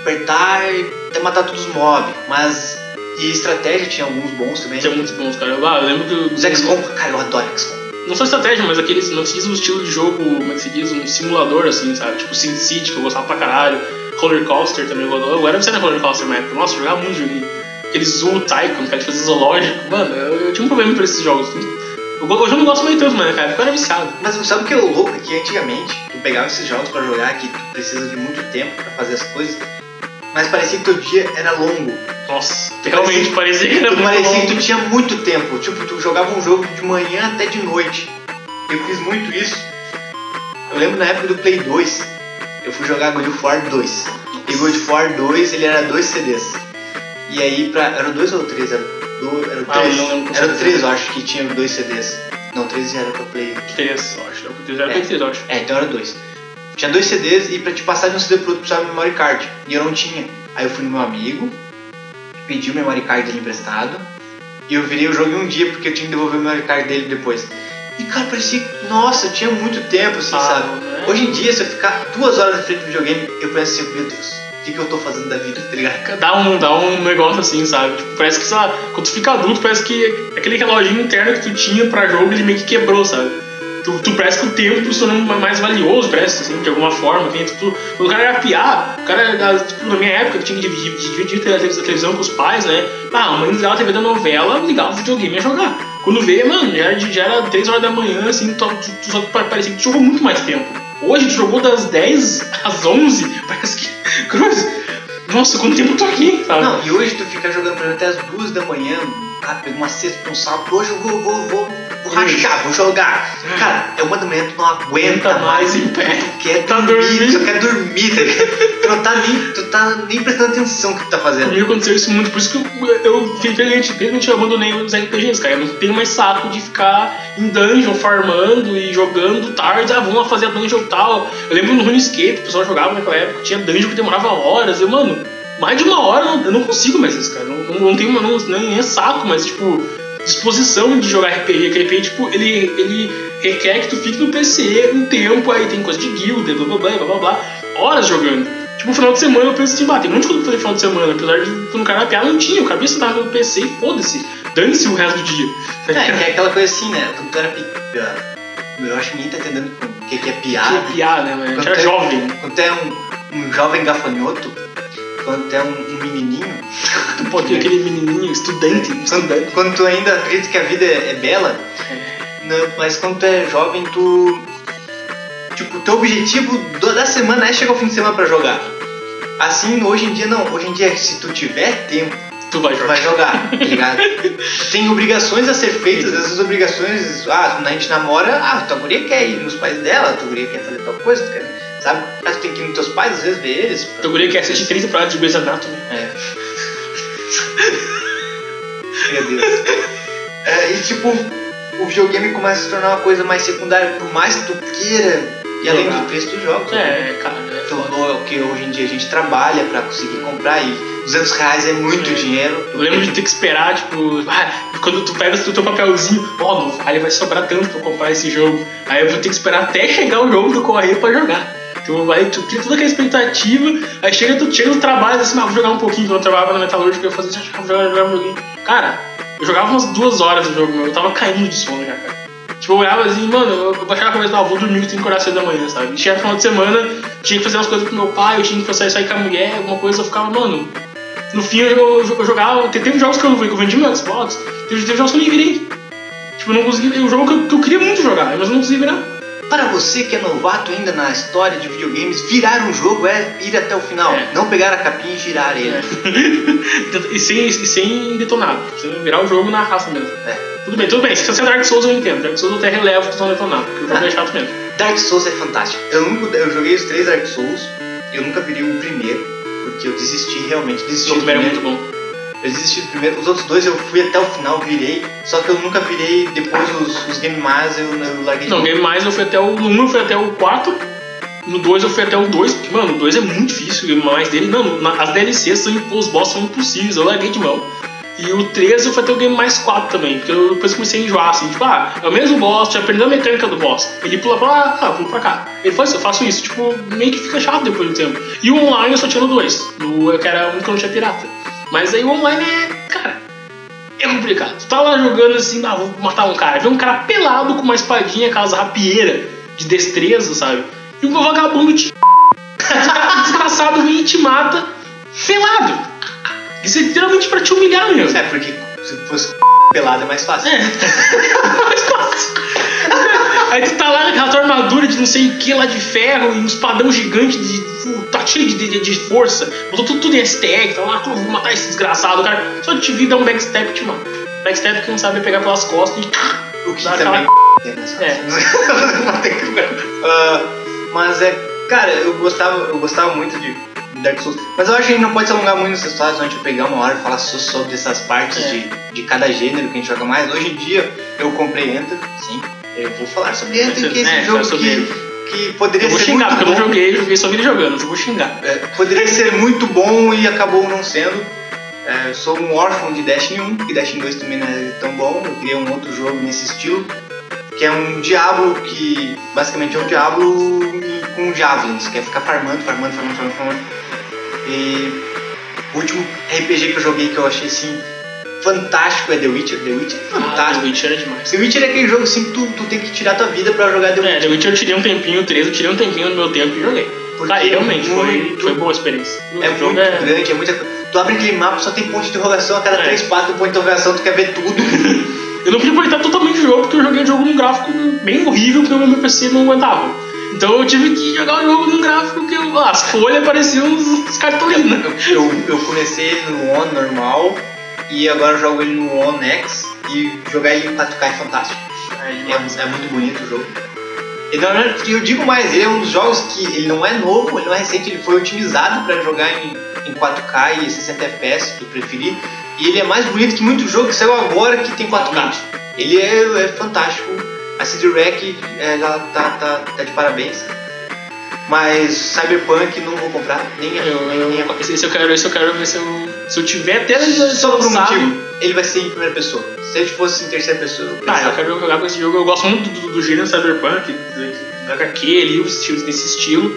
Apertar e até matar todos os mobs. Mas. E estratégia tinha alguns bons também. Tinha muitos bons, cara. Ah, eu lembro que. Os XCOM, cara, eu adoro XCOM. Não só estratégia, mas aqueles. Não se diz um estilo de jogo, como é que se diz? Um simulador, assim, sabe? Tipo Sin City, que eu gostava pra caralho. Roller Coaster também eu. Eu era viciado em Roller Coaster na época. Nossa, eu jogava muito joguinho. Aquele Zoo Tycoon, que a gente fazia zoológico. Mano, eu, eu tinha um problema por esses jogos. Hoje eu não gosto mais tanto, mas eu era viciado. Mas sabe o que é o louco? É que antigamente tu pegava esses jogos pra jogar que tu precisa de muito tempo pra fazer as coisas. Mas parecia que teu dia era longo. Nossa, realmente parecia que era muito parecia que longo. tu tinha muito tempo. Tipo, tu jogava um jogo de manhã até de noite. Eu fiz muito isso. Eu lembro na época do Play 2, eu fui jogar God of War 2. E God of War 2, ele era dois CDs. E aí, pra, eram dois ou três? Era, do, era Ah, três. não com era três, eu acho, que tinha dois CDs. Não, três era pra Play. Três, eu acho. Eu era É. Play 3, eu acho. É, então era dois. Tinha dois CDs e pra te passar de um CD pro outro precisava de memory card. E eu não tinha. Aí eu fui no meu amigo, pedi o memory card dele emprestado. E eu virei o jogo em um dia porque eu tinha que devolver o memory card dele depois. E cara, parecia nossa, tinha muito tempo, assim, Ah, sabe? né? Hoje em dia, se eu ficar duas horas na frente do videogame, eu penso assim, meu Deus, que, que eu tô fazendo da vida, tá ligado? Dá um, dá um negócio assim, sabe? Tipo, parece que, lá, quando tu fica adulto, parece que aquele reloginho interno que tu tinha pra jogo, ele meio que quebrou, sabe? Tu, tu parece que o tempo se tornou mais valioso, parece, assim, de alguma forma. Que tu, tu- quando o cara era piar, o cara, era, tipo, na minha época, que tinha que dividir, dividir a televisão- a com os pais, né? Ah, a mãe ligava a TV da novela, ligava o videogame ia jogar. Quando veio, mano, já já era 3 horas da manhã, assim, tu, tu, tu, só parecia que tu jogou muito mais tempo. Hoje tu jogou das 10 às 11, parece que. Cruz, nossa, quanto tempo eu tô aqui, sabe? Não, e hoje tu fica jogando até as duas da manhã, ah, pega uma cesta pra um sábado, hoje eu vou, vou, vou, vou rachar, vou jogar. Cara, é uma da manhã, tu não aguenta Aguenta mais em pé. tu quer Tá dormir, dormindo. tu só quer dormir, tá ligado? tu não tá nem, tu tá nem prestando atenção no que tu tá fazendo. Comigo aconteceu isso muito, por isso que eu, eu felizmente, felizmente eu abandonei os RPGs, cara. Eu não tenho mais saco de ficar em dungeon, farmando e jogando tarde. Ah, vamos lá fazer a dungeon tal. Eu lembro no RuneScape, o pessoal jogava naquela época, tinha dungeon que demorava horas. Eu, mano, mais de uma hora eu não, consigo mais isso, cara. Não, não, não tenho não, nem é saco, mas tipo, disposição de jogar RPG. Que RPG, tipo, ele, ele requer que tu fique no PC um tempo, aí tem coisa de guilda, blá blá blá blá blá, blá horas jogando. Tipo, no final de semana eu penso assim, bah, tem um monte de coisa pra fazer no final de semana, apesar de quando o cara na piada não tinha, o cabeça tava no PC e foda-se, dane-se o resto do dia. É, que é aquela coisa assim, né? Quando tu era pequeno, eu acho que ninguém tá entendendo o que, que é Que piada. é piada, né, mano? A gente era tu é- jovem. Quando tu é um, um jovem gafanhoto, quando tu é um, um menininho, Tu pode ter aquele menininho, estudante, quando, estudante. quando tu ainda acredita que a vida é, é bela, Não, mas quando tu é jovem, tu. Tipo, teu objetivo da semana é chegar ao fim de semana pra jogar. Assim, hoje em dia não. Hoje em dia, se tu tiver tempo, Tu vai tu jogar. vai jogar, tá ligado? Tem obrigações a ser feitas, essas obrigações, ah, quando a gente namora, ah, tua guria quer ir nos pais dela, tua guria quer fazer tal coisa, tu quer, sabe? Mas tem que ir nos teus pais, às vezes, ver eles. Teu guri quer assistir 30 temporadas de Grey's Anatomy. É. Meu Deus. É, e tipo, o videogame começa a se tornar uma coisa mais secundária, por mais que tu queira. E além do preço dos jogos. É, cara, é Então, foda. o que hoje em dia a gente trabalha pra conseguir comprar e 200 reais é muito É. dinheiro. Eu lembro de ter que esperar, tipo, ah, quando tu pega o teu papelzinho, ó, no Vale vai sobrar tanto pra comprar esse jogo. Aí eu vou ter que esperar até chegar o jogo do correio pra jogar. Então aí tu cria toda aquela expectativa, aí chega, tu chega no trabalho assim, ah, vou jogar um pouquinho, quando eu trabalhava na metalúrgica, eu fazia ah, jogar, jogar um joguinho. Cara, eu jogava umas duas horas do jogo, meu, eu tava caindo de sono já, cara. Tipo, eu olhava assim, mano, eu baixava a cabeça, ah, vou dormir que tem que acordar cedo da manhã, sabe? E chega no final de semana, tinha que fazer umas coisas com meu pai, eu tinha que sair, sair com a mulher, alguma coisa, eu ficava, mano, no fim eu, eu, eu jogava. te- Teve jogos que eu, eu vendi meu Xbox, teve, teve jogos que eu nem virei. Tipo, eu não consegui. O jogo que eu, que eu queria muito jogar, mas eu não consegui virar. Para você que é novato ainda na história de videogames, virar um jogo é ir até o final. É. Não pegar a capinha e girar ele. e, sem, e sem detonado. Sem virar o jogo na raça mesmo. É. Tudo bem, tudo bem. Se você é Dark Souls, eu entendo. Dark Souls eu até relevo que estão detonado, porque o jogo é chato mesmo. Dark Souls é fantástico. Eu, nunca, eu joguei os três Dark Souls, eu nunca virei o primeiro, porque eu desisti realmente. O Desisti do primeiro é muito bom. Eu desisti do primeiro. Os outros dois eu fui até o final, virei. Só que eu nunca virei depois os, os Game Mais, eu, eu larguei Não. Game Mais eu fui até o. No 1 eu fui até o 4. No 2 eu fui até o 2, porque, mano, o 2 é muito difícil, o Game Mais dele. Não, na- as DLCs são, os boss são impossíveis, eu larguei de mão. E o 3 eu fui até o Game Mais 4 também, porque eu depois comecei a enjoar, assim, tipo, ah, é o mesmo boss, já aprendeu a mecânica do boss. Ele pula pra lá, ah, pula pra cá. Ele faz isso, eu faço isso, tipo, meio que fica chato depois do tempo. E o online eu só tinha no 2, no, que era o único que eu não tinha pirata. Mas aí o online é, cara, é complicado. Tu tá lá jogando assim, ah, vou matar um cara. Vê um cara pelado com uma espadinha, aquelas rapieira de destreza, sabe? E um vagabundo te. desgraçado vem e te mata pelado. Isso é literalmente pra te humilhar mesmo. É, porque se fosse pelado é mais fácil. É. Mais fácil. Aí tu tá lá com a tua armadura de não sei o que lá de ferro e um espadão gigante de. tá cheio de, de, de força, botou tudo, tudo em STR, tá lá, "Pô, vou matar esse desgraçado, cara. Só te vir dar um backstep te mata. Backstep que não sabe pegar pelas costas e. O que Dá também aquela- é mais É. Ah, mas é, cara, eu gostava, eu gostava muito de Dark Souls. Mas eu acho que a gente não pode se alongar muito nessa história, senão a gente vai pegar uma hora e falar só sobre essas partes É. de, de cada gênero que a gente joga mais. Hoje em dia eu comprei Enter, sim. Eu vou falar sobre Enter, que é esse É, jogo que, que poderia Eu vou ser xingar, muito porque eu não bom. joguei, joguei só ele jogando, mas eu vou xingar. É, poderia ser muito bom e acabou não sendo. É, eu sou um órfão de Destiny 1, porque Destiny 2 também não é tão bom. Eu queria um outro jogo nesse estilo, que é um Diablo que basicamente é um Diablo com javelins, que é ficar farmando, farmando, farmando, farmando, farmando. E o último RPG que eu joguei que eu achei assim fantástico é The Witcher. The Witcher é Ah, fantástico. The Witcher é demais. The Witcher é aquele jogo assim que tu, tu tem que tirar tua vida pra jogar The É, Witcher. The Witcher eu tirei um tempinho, o 3 eu tirei um tempinho no meu tempo e joguei. Porque e realmente, é foi, muito- foi boa a experiência. É O muito grande, é muita Tu abre aquele mapa, só tem ponto de interrogação, a cada É. três passos tem ponto de interrogação, tu quer ver tudo. Eu não podia aproveitar totalmente o jogo porque eu joguei o jogo num gráfico bem horrível porque o meu PC não aguentava. Então eu tive que jogar o jogo num gráfico que eu- as folhas pareciam uns, uns cartolinas. eu, eu, eu comecei no One normal e agora eu jogo ele no One X e jogar ele em 4K é fantástico. É, é muito bonito o jogo. E, eu digo mais, ele é um dos jogos que ele não é novo, ele não é recente, ele foi otimizado para jogar em, em 4K e 60 FPS, se tu preferir. E ele é mais bonito que muito jogo que saiu agora que tem 4K. Realmente. Ele é, é fantástico. A CD Rec é, ela tá, tá, tá de parabéns. Mas Cyberpunk não vou comprar, nem a, Eu, nem, eu, esse eu quero, esse eu quero ver se eu, se eu tiver até só por um motivo, ele vai ser em primeira pessoa. Se ele fosse em terceira pessoa, eu Ah, eu quero jogar com esse jogo. Eu gosto muito do, do gênero Cyberpunk, do, do HQ os estilos desse estilo.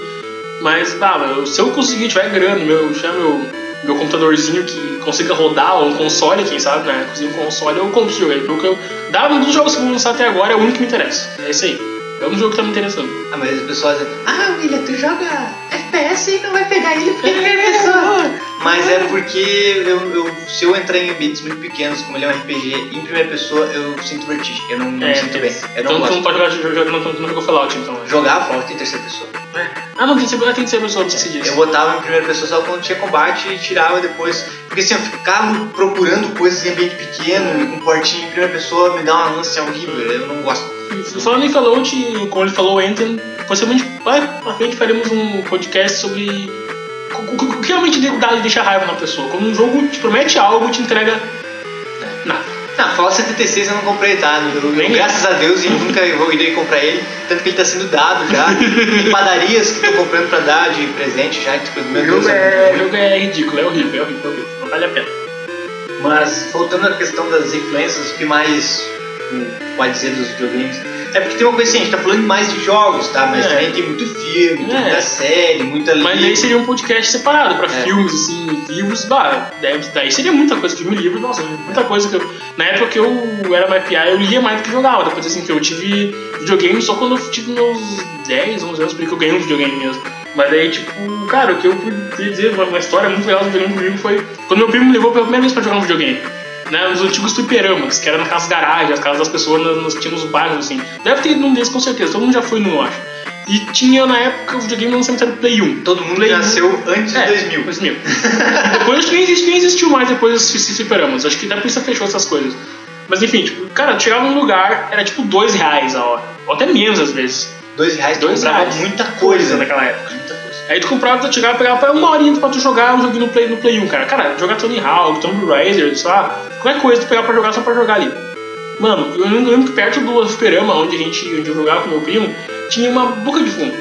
Mas, bah, eu- se eu conseguir, tiver grana, meu, tiver meu, meu computadorzinho que consiga rodar, ou um console, quem sabe, né? Conseguir um console, eu compro esse jogo aí. Porque eu, da, um dos jogos que eu vou lançar até agora é o único que me interessa. É esse aí. É um jogo que tá me interessando. Ah, mas as pessoas dizem, ah, William, tu joga FPS e não vai pegar ele porque ele é primeira pessoa. Mas é porque eu, eu- se eu entrar em ambientes muito pequenos, como ele é um RPG em primeira pessoa, eu sinto vertigem. Eu não, não É, sinto bem. Eu então não tu não pode jogar, jogar, não, não jogou Fallout, então. Jogar Fallout em terceira pessoa. Ah, não, tem que ser, tem que ser pessoa, não se disso. Eu botava em primeira pessoa só quando tinha combate e tirava depois. Porque assim, eu ficava procurando coisas em ambiente pequeno e com portinho em primeira pessoa me dá uma ânsia horrível. Eu não gosto. Falando em Fallout, como ele falou, Anthem, possivelmente lá pra frente faremos um podcast sobre o, o- o que realmente dá e deixa raiva na pessoa. Quando um jogo te promete algo, te entrega nada. Ah, Fallout 76 eu não comprei, tá? Eu, eu- graças a Deus e nunca vou irei comprar ele. Tanto que ele tá sendo dado já. Tem padarias que estão comprando pra dar de presente já. Tipo, meu O Deus, jogo, é, é o jogo é ridículo, é horrível, é horrível, é horrível. Não vale a pena. Mas voltando à questão das influências, o que mais hum, pode dizer dos videogames? É porque tem uma coisa assim, a gente tá falando mais de jogos, tá? Mas É. também tem muito filme, tem É. muita série, muita Mas livro. daí seria um podcast separado pra É. filmes, assim, livros, bah, deve, daí seria muita coisa, filme, livro, nossa, muita coisa que eu. Na época que eu era mais PA, eu lia mais do que jogava. Depois assim, que eu tive videogame só quando eu tive meus 10, 11 anos, porque eu ganhei um videogame mesmo. Mas daí, tipo, cara, o que eu podia dizer, uma, uma história muito legal do videogame comigo foi quando meu primo me levou pela primeira vez pra jogar um videogame. Né, nos antigos fliperamas, que era naquelas garagens, as casas das pessoas nos, tinha nos bairros, assim. Deve ter ido num desses com certeza, todo mundo já foi num, eu acho. E tinha na época o videogame no lançamento do Play 1. Todo mundo Play um. nasceu antes de É, 2000. 2000. depois acho que nem, existe, nem existiu mais depois desses fliperamas. Acho que da polícia fechou essas coisas. Mas enfim, tipo, cara, chegava num lugar, era tipo dois reais a hora. Ou até menos às vezes. Dois reais, Dois reais. muita coisa. naquela época. Aí tu comprava, tu chegava, pegava pra uma horinha pra tu jogar um joguinho no Play, no Play 1, cara. Cara, jogar Tony Hawk, Tomb Raider, sei lá, qualquer coisa tu pegava pra jogar só pra jogar ali. Mano, eu lembro que perto do fliperama, onde a gente onde eu jogava com meu primo, tinha uma boca de fundo.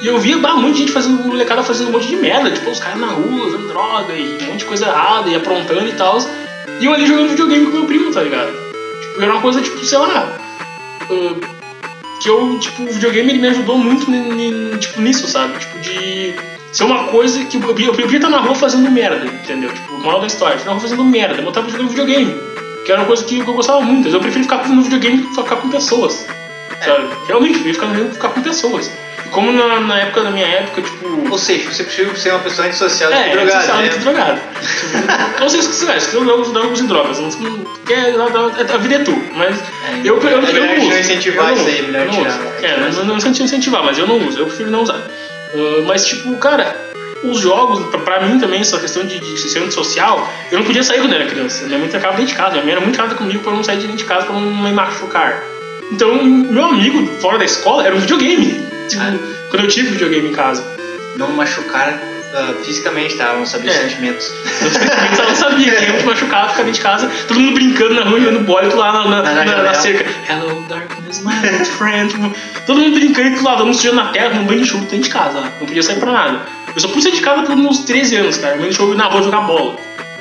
E eu via bah, um gente fazendo, molecada fazendo um monte de merda, tipo, os caras na rua, usando droga e um monte de coisa errada e aprontando e tal. E eu ali jogando videogame com meu primo, tá ligado? Tipo, era uma coisa, tipo, sei lá. ah, que eu, tipo, o videogame ele me ajudou muito tipo, nisso, sabe? Tipo, de ser uma coisa que eu, eu, eu podia estar na rua fazendo merda, entendeu? Tipo, o moral da história, eu na rua fazendo merda, eu tava jogando videogame, que era uma coisa que eu gostava muito, mas eu prefiro ficar no videogame do que ficar com pessoas, sabe? Realmente, eu prefiro ficar ficar com pessoas. Como na, na época da minha época, tipo. Ou seja, você precisa ser uma pessoa antissocial do É, que é drogada, social né? que drogado. Tipo, não sei se quiser, se quiser jogos, jogos e drogas. Porque a vida é tu, mas É, eu, eu, eu, é melhor não uso. incentivar Eu não isso aí, melhor eu não tirar. uso. É, não, não, não incentivar, mas eu não uso, eu prefiro não usar. Ah, mas, tipo, cara, os jogos, pra, pra mim também, essa questão de, de ser antissocial, eu não podia sair quando era criança. Minha mãe trancava dentro de casa, minha mãe era muito chata comigo pra eu não sair de dentro de casa pra não me machucar. Então, meu amigo fora da escola era um videogame. Tipo, Ah. quando eu tive videogame em casa. Não machucar ah, fisicamente, tá? Não saber os É. sentimentos. Eu não sabia eu me machucava, ficava dentro de casa, todo mundo brincando na rua, jogando bola, e tu lá na, na, Na na- na cerca. Hello, darkness, my old friend. Todo mundo brincando, e tu lá, dando sujando na terra, um banho de chuva dentro de casa. Não podia sair pra nada. Eu só pude sair de casa pelos meus 13 anos, cara. Deixou eu ir na rua jogar bola.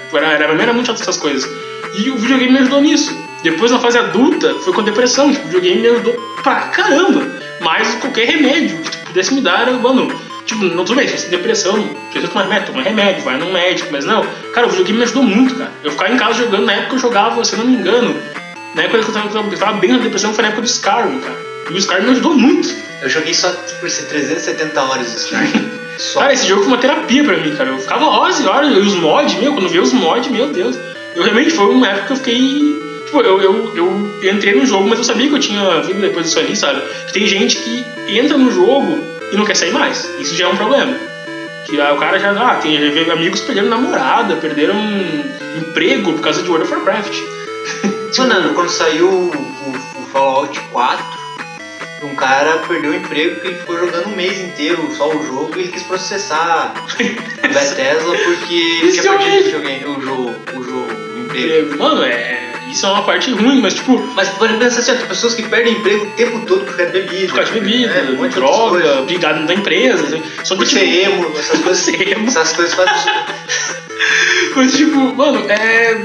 Tipo, Era, era, era muito chata essas coisas. E o videogame me ajudou nisso. Depois, na fase adulta, foi com depressão. Tipo, o videogame me ajudou pra caramba. Mais qualquer remédio que tu pudesse me dar, mano, Tipo, não tudo bem, se você tem depressão, precisa tomar remédio, toma remédio, vai num médico, mas não. Cara, o videogame me ajudou muito, cara. Eu ficava em casa jogando, na época eu jogava, se eu não me engano, na época que eu tava, eu tava bem na depressão foi na época do Skyrim, cara. E o Skyrim me ajudou muito. Eu joguei só por ser 370 horas de Skyrim. Só. Cara, esse jogo foi uma terapia pra mim, cara. Eu ficava horas e horas, e os mods, meu, quando eu vi os mods, meu Deus. Eu realmente foi uma época que eu fiquei. Tipo, eu, eu, eu entrei no jogo, mas eu sabia que eu tinha vindo depois disso ali, sabe? Tem gente que entra no jogo e não quer sair mais. Isso já é um problema. Que ah, o cara já, ah, tem já amigos perderam namorada, perderam emprego por causa de World of Warcraft. Mano, quando saiu o, o- o Fallout 4, um cara perdeu o emprego porque ele ficou jogando um mês inteiro só o jogo e ele quis processar a Bethesda porque ele tinha é o, videogame, o jogo, o jogo, o emprego. Mano, é. Isso é uma parte ruim, mas tipo, Mas pode pensar assim, ó, tem pessoas que perdem emprego o tempo todo por causa de bebida. por causa de bebida, né, monte de outras droga, brigado da empresa, assim. Só que Por tipo, ser emo, essas coisas, emo. essas coisas fazem. Mas, tipo, mano, é.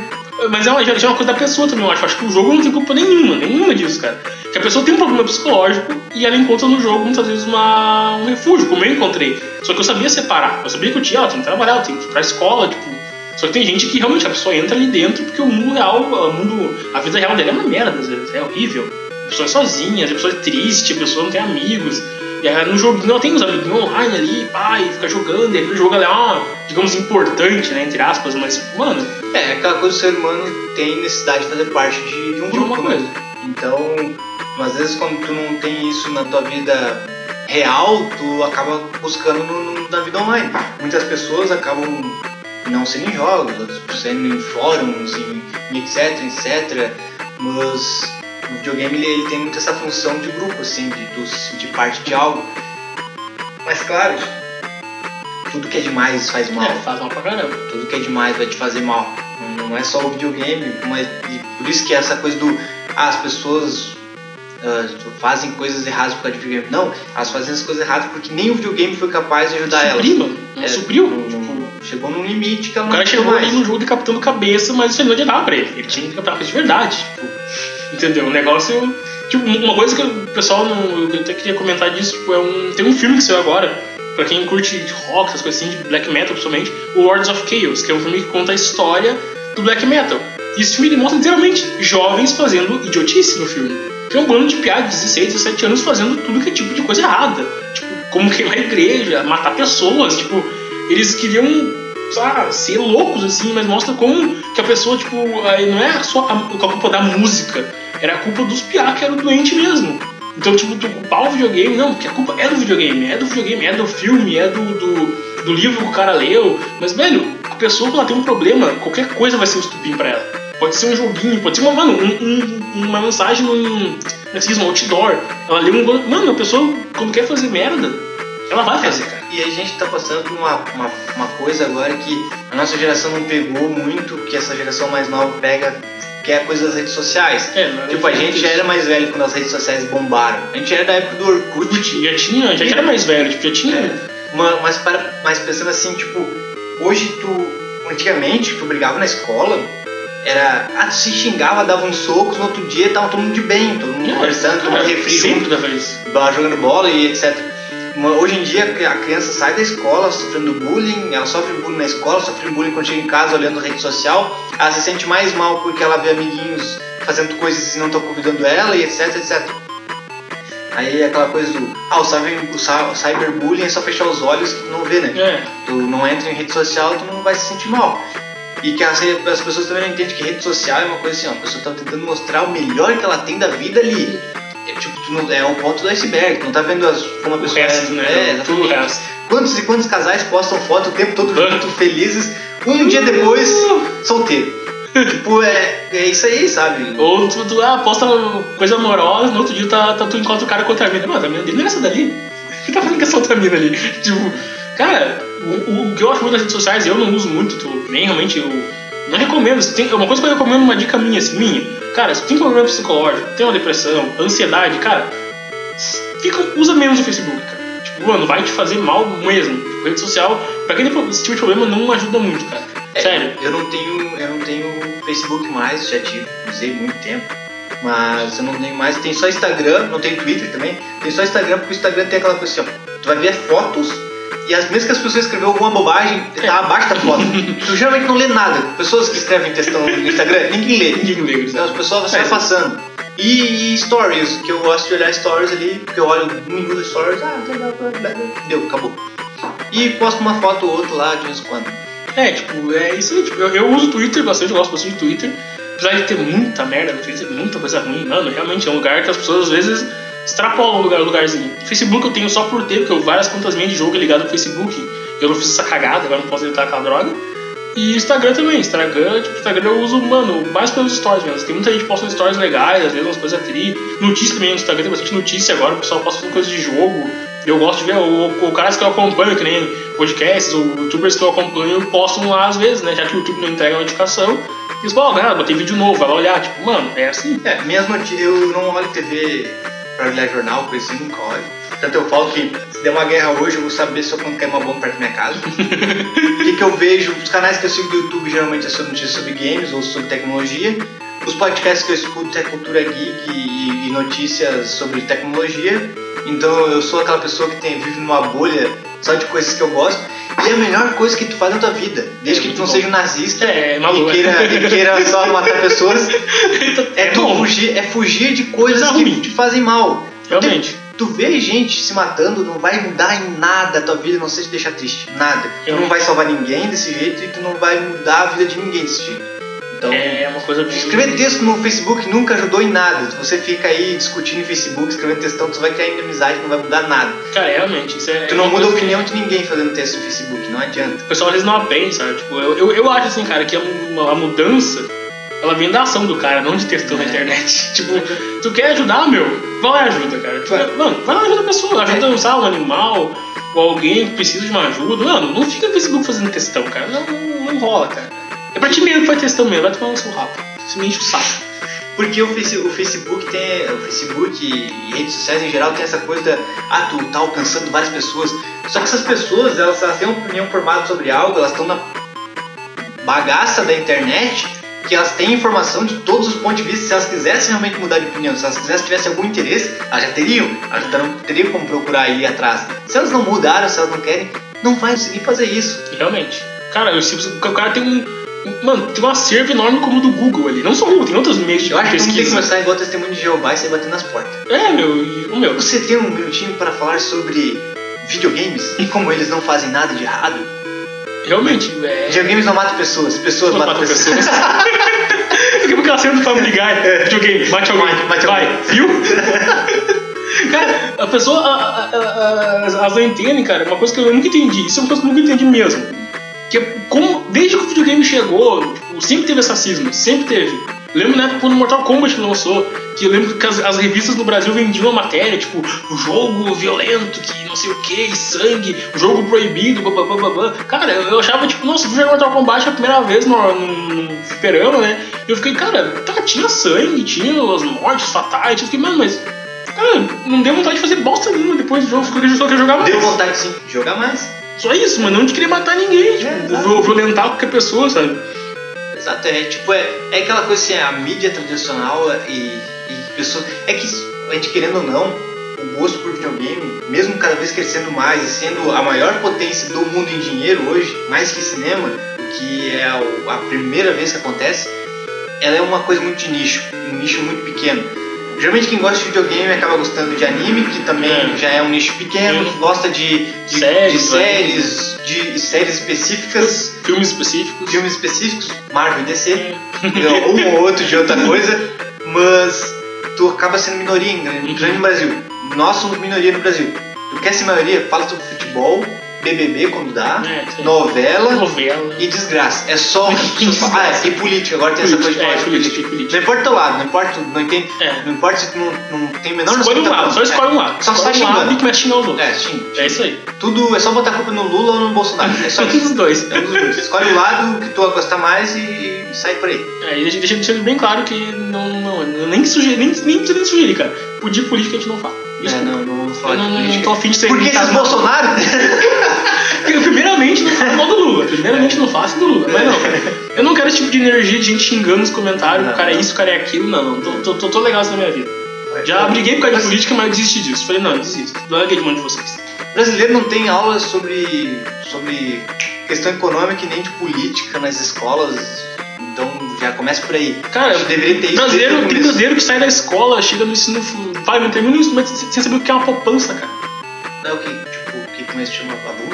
Mas é uma, já é uma coisa da pessoa também, eu acho. Acho que o jogo não tem culpa nenhuma, nenhuma disso, cara. Que a pessoa tem um problema psicológico e ela encontra no jogo muitas vezes uma, um refúgio, como eu encontrei. Só que eu sabia separar. Eu sabia que eu tinha, ó, eu tenho que trabalhar, eu tenho que ir pra escola, tipo. Só que tem gente que realmente a pessoa entra ali dentro porque o mundo real, o mundo, a vida real dela é uma merda, às vezes, é horrível. A pessoa é sozinha, a pessoa é triste, a pessoa não tem amigos. E aí no joguinho ela tem uns amiguinhos online ali, pai, fica jogando, e aí o jogo ela é uma, digamos, importante, né, entre aspas, mas, mano, É, aquela coisa do ser humano tem necessidade de fazer parte de, de um de grupo. uma né? coisa. Então, às vezes quando tu não tem isso na tua vida real, tu acaba buscando no- no- na vida online. Muitas pessoas acabam não sendo em jogos, sendo em fóruns, em, em etc, etc. Mas o videogame ele, ele tem muito essa função de grupo, assim, de tu se sentir parte de algo. Mas claro, tudo que é demais faz mal É, faz mal pra caramba. tudo que é demais vai te fazer mal. Não, é só o videogame, mas por isso que essa coisa do ah, as pessoas ah, fazem coisas erradas por causa de videogame. Não, elas fazem as coisas erradas porque nem o videogame foi capaz de ajudar elas. Supriu, mano. Não É, supriu. não- Tipo, não- chegou num limite que ela o não cara chegou mais. ali no jogo decapitando cabeça, mas isso não adiantava pra ele. Ele tinha que decapitar de verdade. Tipo, entendeu? O negócio. Tipo, uma coisa que o pessoal não. Eu até queria comentar disso, tipo, é um. Tem um filme que saiu agora, pra quem curte rock, essas coisas assim, de black metal principalmente, o Lords of Chaos, que é um filme que conta a história do black metal. E esse filme mostra literalmente jovens fazendo idiotice no filme. Tem um bando de piadas de 16, 17 anos fazendo tudo que é tipo de coisa errada. Tipo, como queimar igreja, matar pessoas, tipo, eles queriam sabe, ser loucos assim, mas mostra como que a pessoa, tipo, aí não é só a, a culpa da música, era a culpa dos piá que eram doente mesmo. Então, tipo, tu culpar o videogame, não, porque a culpa é do videogame, é do videogame, é do filme, é do, do, do livro que o cara leu. Mas, velho, a pessoa quando ela tem um problema, qualquer coisa vai ser um estupim pra ela. Pode ser um joguinho, pode ser uma, mano, um- um- uma mensagem num. É? Um outdoor. Ela leu um. Mano, a pessoa, quando quer fazer merda, ela vai fazer, cara. E a gente tá passando por uma, uma, uma coisa agora que a nossa geração não pegou muito, que essa geração mais nova pega, que é a coisa das redes sociais. É, não é Tipo, a gente já era mais velho quando as redes sociais bombaram. A gente era da época do Orkut. Já tinha, já era mais velho, tipo, já tinha. É, mas, para, mas pensando assim, tipo, hoje tu. Antigamente, tu brigava na escola, era. Ah, tu se xingava, dava uns socos, no outro dia tava todo mundo de bem, todo mundo conversando, tomando refri junto, sempre dava isso. lá jogando bola e etc. Hoje em dia a criança sai da escola sofrendo bullying, ela sofre bullying na escola, sofre bullying quando chega em casa olhando rede social, ela se sente mais mal porque ela vê amiguinhos fazendo coisas e não estão convidando ela e etc, etc. Aí é aquela coisa do, ah, o, cyber, o, cy- o cyberbullying é só fechar os olhos que tu não vê, né? É, Tu não entra em rede social, tu não vai se sentir mal. E que as, as pessoas também não entendem que rede social é uma coisa assim, ó, a pessoa tá tentando mostrar o melhor que ela tem da vida ali. É, tipo, tu não, é um ponto do iceberg, tu não tá vendo as, como a o pessoa resto, é, né? é, Tudo o resto. Quantos e quantos casais postam foto o tempo todo junto, felizes, um dia depois, solteiro. tipo, é, é isso aí, sabe? Ou tu, tu ah, posta coisa amorosa, no outro dia tá, tá, tu encontra o cara com outra mina. Mano, a mina dele não é essa dali. O que tá fazendo com essa outra mina ali? Tipo, cara, o, o, que eu acho muito nas redes sociais, eu não uso muito, tu, nem realmente eu não recomendo. Tem, uma coisa que eu recomendo, uma dica minha, assim, minha. Cara, se tem problema psicológico, tem uma depressão, ansiedade, cara, fica, usa menos o Facebook, cara. Tipo, mano, vai te fazer mal mesmo. Tipo, rede social, pra quem tem esse tipo de problema, não ajuda muito, cara. É, Sério. Eu não tenho, eu não tenho Facebook mais, já tive, usei muito tempo. Mas eu não tenho mais, tem só Instagram, não tem Twitter também. Tem só Instagram porque o Instagram tem aquela coisa assim, ó, tu vai ver fotos e as mesmas que as pessoas escreveram alguma bobagem, tá abaixo da foto. tu geralmente não lê nada. Pessoas que escrevem textão no Instagram, ninguém lê. Ninguém liga, Então as pessoas você É, vai passando. E, e stories, que eu gosto de olhar stories ali, porque eu olho um minuto de stories, ah, legal, deu, acabou. E posto uma foto ou outra lá de vez em quando. É, tipo, é isso aí. Tipo, eu, eu uso Twitter bastante, eu gosto bastante do Twitter. Apesar de ter muita merda no Twitter, muita coisa ruim, mano, realmente é um lugar que as pessoas às vezes extrapolam o lugar, lugarzinho. Facebook eu tenho só por ter, porque eu várias contas minhas de jogo ligado no Facebook. Eu não fiz essa cagada, agora não posso editar aquela droga. E Instagram também, Instagram, tipo, Instagram eu uso, mano, mais pelos stories mesmo. Tem muita gente postando stories legais, às vezes umas coisas tri. Notícia também no Instagram, tem bastante notícia agora, o pessoal posta coisas de jogo. Eu gosto de ver, o, o caras que eu acompanho, que nem podcasts ou youtubers que eu acompanho, postam lá às vezes, né? Já que o YouTube não entrega notificação. Eles falam, galera, botei vídeo novo, vai lá olhar. Tipo, mano, é assim. É, notícias, eu não olho TV pra olhar jornal, por isso eu nunca olho. Tanto eu falo que se der uma guerra hoje, eu vou saber se eu quando cair uma bomba perto da minha casa. O que, que eu vejo, os canais que eu sigo do YouTube geralmente é sobre notícias sobre games ou sobre tecnologia. Os podcasts que eu escuto é cultura geek e, e notícias sobre tecnologia. Então eu sou aquela pessoa que tem, vive numa bolha só de coisas que eu gosto. E é a melhor coisa que tu faz na tua vida. Desde É que tu não bom. seja um nazista É, e maluco. queira, e queira só matar pessoas. É, tu bom. fugir, é fugir de coisas Coisa que ruim. te fazem mal. Realmente. tu vê gente se matando, não vai mudar em nada a tua vida, não sei te deixar triste. Nada. Tu não vai salvar ninguém desse jeito e tu não vai mudar a vida de ninguém desse jeito. Então, É uma coisa bem. escrever texto no Facebook nunca ajudou em nada. Se você fica aí discutindo em Facebook, escrevendo textão, tu vai criar inimizade, não vai mudar nada. Cara, realmente, isso é. Tu não é muda a coisa que- opinião de ninguém fazendo texto no Facebook, não adianta. O pessoal às vezes não aprende, sabe? Tipo, eu, eu, eu acho assim, cara, que a, a mudança, ela vem da ação do cara, não de textão na É. internet. Tipo, tu quer ajudar, meu? Vai lá e ajuda, cara. Tipo, Vai. mano, vai lá e ajuda a pessoa. Ajuda É. usar um animal, ou alguém que precisa de uma ajuda. Mano, não fica no Facebook fazendo textão, cara. Não, não, não rola, cara. Pra ti mesmo que textão mesmo, vai tomar seu rabo. Isso me enche o saco. Porque o, Face- o Facebook tem. O Facebook e redes sociais em geral tem essa coisa da. Ah, tu tá alcançando várias pessoas. Só que essas pessoas, elas, elas têm uma opinião formada sobre algo, elas estão na bagaça da internet, que elas têm informação de todos os pontos de vista. Se elas quisessem realmente mudar de opinião, se elas quisessem tivessem algum interesse, elas já teriam. Elas já não teriam como procurar ir atrás. Se elas não mudaram, se elas não querem, não vai conseguir fazer isso. Realmente. Cara, eu, sinto- o cara tem um. Mano, tem um acervo enorme como o do Google ali. Não só o Google, tem outros meios de Eu acho que tem que começar igual testemunho de Jeová e sair batendo nas portas. É, meu, e o meu. Você tem um minutinho para falar sobre videogames e como eles não fazem nada de errado? Realmente, é. Videogames não matam pessoas, pessoas matam Mata pessoas. pessoas. Fica aquela cena do Family Guy, videogame, mate alguém, Mate- vai, alguém. viu? cara, a pessoa, a- a- a- a- elas não entendem, cara, uma coisa que eu nunca entendi, isso é uma coisa que eu nunca entendi mesmo. Que é como, desde que o videogame chegou, tipo, sempre teve essa cisma, sempre teve. Lembro na época quando Mortal Kombat lançou, que eu lembro que as, as revistas no Brasil vendiam a matéria, tipo, o jogo violento, que não sei o que, sangue, o jogo proibido, blá, blá, blá, blá, blá. Cara, eu, eu achava, tipo, nossa, eu fui jogar Mortal Kombat a primeira vez no, no, no fliperama, né? E eu fiquei, cara, tá, tinha sangue, tinha as mortes fatais, eu fiquei, mano, mas. Cara, não deu vontade de fazer bosta nenhuma depois do jogo, só queria só queria jogar mais. Deu vontade sim jogar mais. Só isso, mas não de querer matar ninguém, tipo, É, exato. vou violentar qualquer pessoa, sabe? Exato, é tipo, é, é aquela coisa assim, a mídia tradicional e, e pessoas. É que a gente querendo ou não, o gosto por videogame, mesmo cada vez crescendo mais e sendo a maior potência do mundo em dinheiro hoje, mais que cinema, o que é o- a primeira vez que acontece, ela é uma coisa muito de nicho, um nicho muito pequeno. Geralmente quem gosta de videogame acaba gostando de anime, que também É. já é um nicho pequeno, Sim. gosta de, de, Séries, de séries, de séries específicas, Filmes específicos. filmes específicos, Marvel e DC, um ou outro de outra coisa, mas tu acaba sendo minoria em grande, grande no Brasil. Nós somos minoria no Brasil. Tu quer ser maioria? Fala sobre futebol, BBB quando dá, É, novela Novela. e desgraça. É só o. Ah, e política, agora tem essa coisa de é, política, política. política. Não importa o teu lado, não importa, não entende, É. não importa se tu não, não tem a menor Escolhe um lado, só escolhe um É. lado. Só escolhe sai um lado e começa a xingar os outros. É, xinga. É isso aí. Tudo é só botar a culpa no Lula ou no Bolsonaro. É só Um dos isso. dois. É um dos dois. Escolhe o lado que tu gostar mais e, sai por aí. É, e deixa, deixa, bem claro que não, não, eu nem, sugerir, nem, nem precisa sugerir, cara. Por de política a gente não fala. É, não, não eu falar não, de não, não política. tô afim de ser Porque esses. Bolsonaro. Primeiramente, não fala mal do Lula. Primeiramente, não faça do Lula. Mas não. Eu não quero esse tipo de energia de gente xingando nos comentários. O cara é isso, o cara é aquilo. Não, não. Tô, tô, tô, tô legal assim na minha vida. Já briguei por causa de política, mas eu desisti disso. Falei, não, desisto. Larguei de mão de vocês. brasileiro não tem aulas sobre, sobre questão econômica e nem de política nas escolas. Então já começa por aí. Cara, deveria ter isso. brasileiro, desde o tem brasileiro que sai da escola, chega no ensino. Vai, não termina o ensino médio sem saber o que é uma poupança, cara. Não é o que, tipo, o que chama a bunda?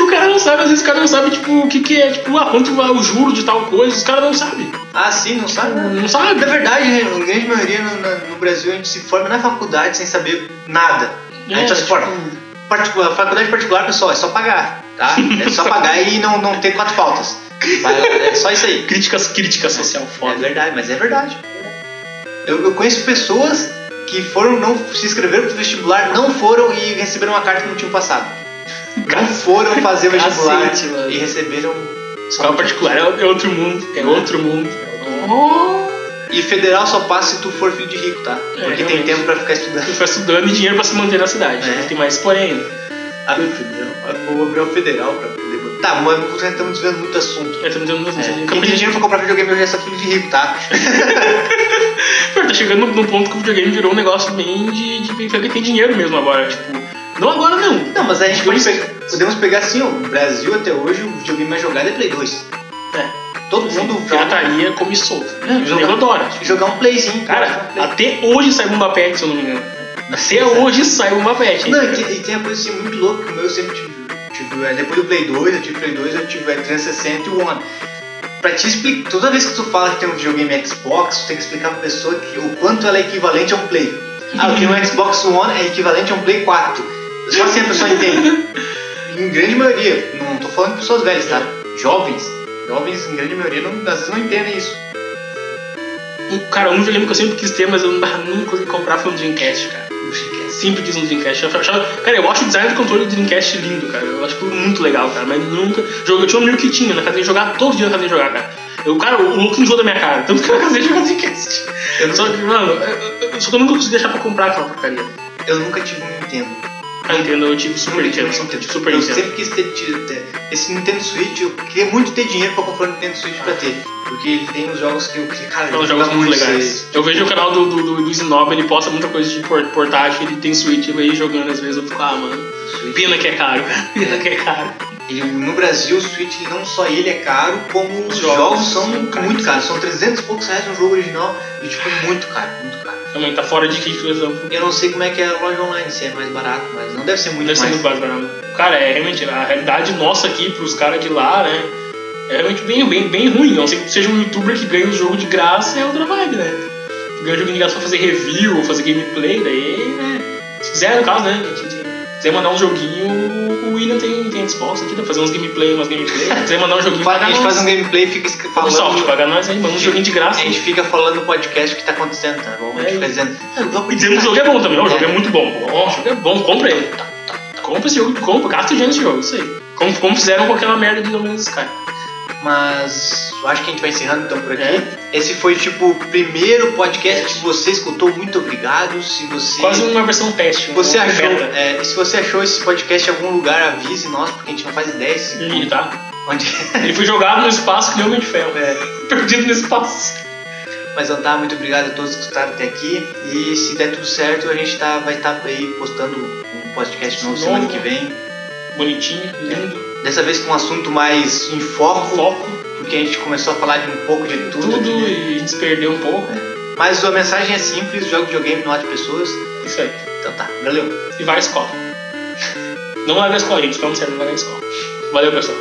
O cara não sabe, às vezes o cara não sabe, tipo, o que, que é, tipo, ah, quanto vai o juro de tal coisa, os caras não sabem. Ah, sim, não sabe? Não sabe. Na verdade, a grande maioria no, na- no Brasil a gente se forma na faculdade sem saber nada. a gente só se forma. tipo, Particular, faculdade particular, pessoal, é só pagar, tá? É só pagar e não, não ter quatro faltas. É só isso aí. Críticas, crítica social É foda. verdade, mas é verdade. Eu, eu conheço pessoas que foram, não se inscreveram pro vestibular, não foram e receberam uma carta que não tinham passado. Não foram fazer o vestibular Cacete, mano. e receberam. Escola particular é outro mundo, é outro mundo. Oh. E federal só passa se tu for filho de rico, tá? É, Porque tem realmente. tempo pra ficar estudando. Tu vai estudando e dinheiro pra se manter na cidade. É. Tem mais porém ainda. Ah, federal. Vou abrir um federal pra poder. botar. Tá, mas já estamos desviando muito assunto. É, me dando assim, É. é. Quem tem dinheiro pra comprar videogame hoje é só filho de rico, tá? Tá chegando num ponto que o videogame virou um negócio bem de, de quem tem dinheiro mesmo agora. Tipo, não agora não. Não, mas a gente pode pegar, podemos pegar assim, ó, o Brasil até hoje, o videogame mais jogado é Play 2. É. Todo mundo joga. Pirataria come solto. É, Eu jogar- adoro. Jogar um playzinho. Cara, um play. até hoje sai Bomba Pet, se eu não me engano. Até hoje sai Bomba Pet. Não, e tem, e tem a coisa assim muito louca que o meu eu sempre tive. tive é, depois do Play 2, eu tive Play 2, eu tive é, 360 e o One. Pra te explicar, toda vez que tu fala que tem um videogame Xbox, tu tem que explicar pra pessoa que, o quanto ela é equivalente a um Play. Ah, eu tenho um Xbox One é equivalente a um Play 4. Só assim a pessoa entende. Em grande maioria, não tô falando de pessoas velhas, tá? Jovens. Jovens, em grande maioria, não, às vezes não entendem isso. Um- Cara, um videogame que eu sempre quis ter, mas eu nunca consegui comprar foi um Dreamcast, cara. Sempre quis um Dreamcast. Eu achava- cara, eu acho o design do controle do Dreamcast lindo, cara. Eu acho muito legal, cara. Mas nunca. Eu tinha um amigo que tinha na casa dele jogar, todo dia na casa dele jogar, cara. Eu, cara, o louco enjoou da minha cara. Tanto que eu na casa dele jogar Dreamcast. Eu Só que, mano, eu- eu- só que eu nunca consegui deixar pra comprar aquela porcaria. eu nunca tive um Nintendo. A Nintendo, eu tive Super Nintendo. Super, eu sempre quis ter, tido- esse Nintendo Switch. Eu queria muito ter dinheiro pra comprar um Nintendo Switch pra ter. Porque ele tem os jogos que eu. Cara, ele jogos muito legais. Eu vejo o canal do, do, do, Zinob, ele posta muita coisa de por- portátil, ele tem Switch, eu vejo jogando às vezes, eu fico, ah, mano, Switch. pena que é caro, pena que é caro. Ele- no Brasil, o Switch não só ele é caro, como os Os jogos, jogos são muito caros. São 300 e poucos reais no jogo original e tipo, é muito caro, muito caro. Também tá fora de kit, por exemplo. Eu não sei como é que é a loja online, se é mais barato, mas não deve ser muito Deve ser mais. muito mais barato. Cara, é realmente a realidade nossa aqui pros caras de lá, né? É realmente bem, bem, bem ruim. A não ser que seja um youtuber que ganha o jogo de graça, é outra vibe, né? Ganha o jogo de graça pra fazer review, ou fazer gameplay, daí, né? Se quiser, no caso, né? Se quiser mandar um joguinho, o William tem, tem resposta aqui, dá pra fazer uns gameplay, umas gameplay. Se quiser mandar um joguinho, paga a gente nós. faz um gameplay e fica escre- Ubisoft, falando. paga nós aí, manda um joguinho de graça. A gente fica falando no podcast o que tá acontecendo, tá É. dizendo. "Ah, eu vou E dizendo que o jogo é bom também, o jogo é É. muito bom. Ó, o jogo é bom, compra ele. Compra esse jogo, compra, gasta dinheiro nesse jogo, isso aí. Como, como fizeram com aquela merda de No Man's Sky. Mas eu acho que a gente vai encerrando então por aqui. É. Esse foi tipo o primeiro podcast que você escutou. Muito obrigado. Se você. Quase uma versão teste. Você achou, é, se você achou esse podcast em algum lugar, avise nós, porque a gente não faz ideia se, Ih, tá? onde. Ele foi jogado no espaço que Homem de Ferro. É. Perdido no espaço. Mas então tá, muito obrigado a todos que escutaram até aqui. E se der tudo certo, a gente tá, vai estar aí postando um podcast novo Novo. semana que vem. Bonitinho, lindo. Dessa vez com um assunto mais em foco, Foco, porque a gente começou a falar de um pouco de tudo. tudo, aqui. e a gente se perdeu um pouco. Mas a mensagem é simples: jogue videogame, não ate pessoas. Isso aí. Então tá, valeu. E vai à escola. Não larga a escola, gente. Falando sério, não larga a escola. Valeu, pessoal.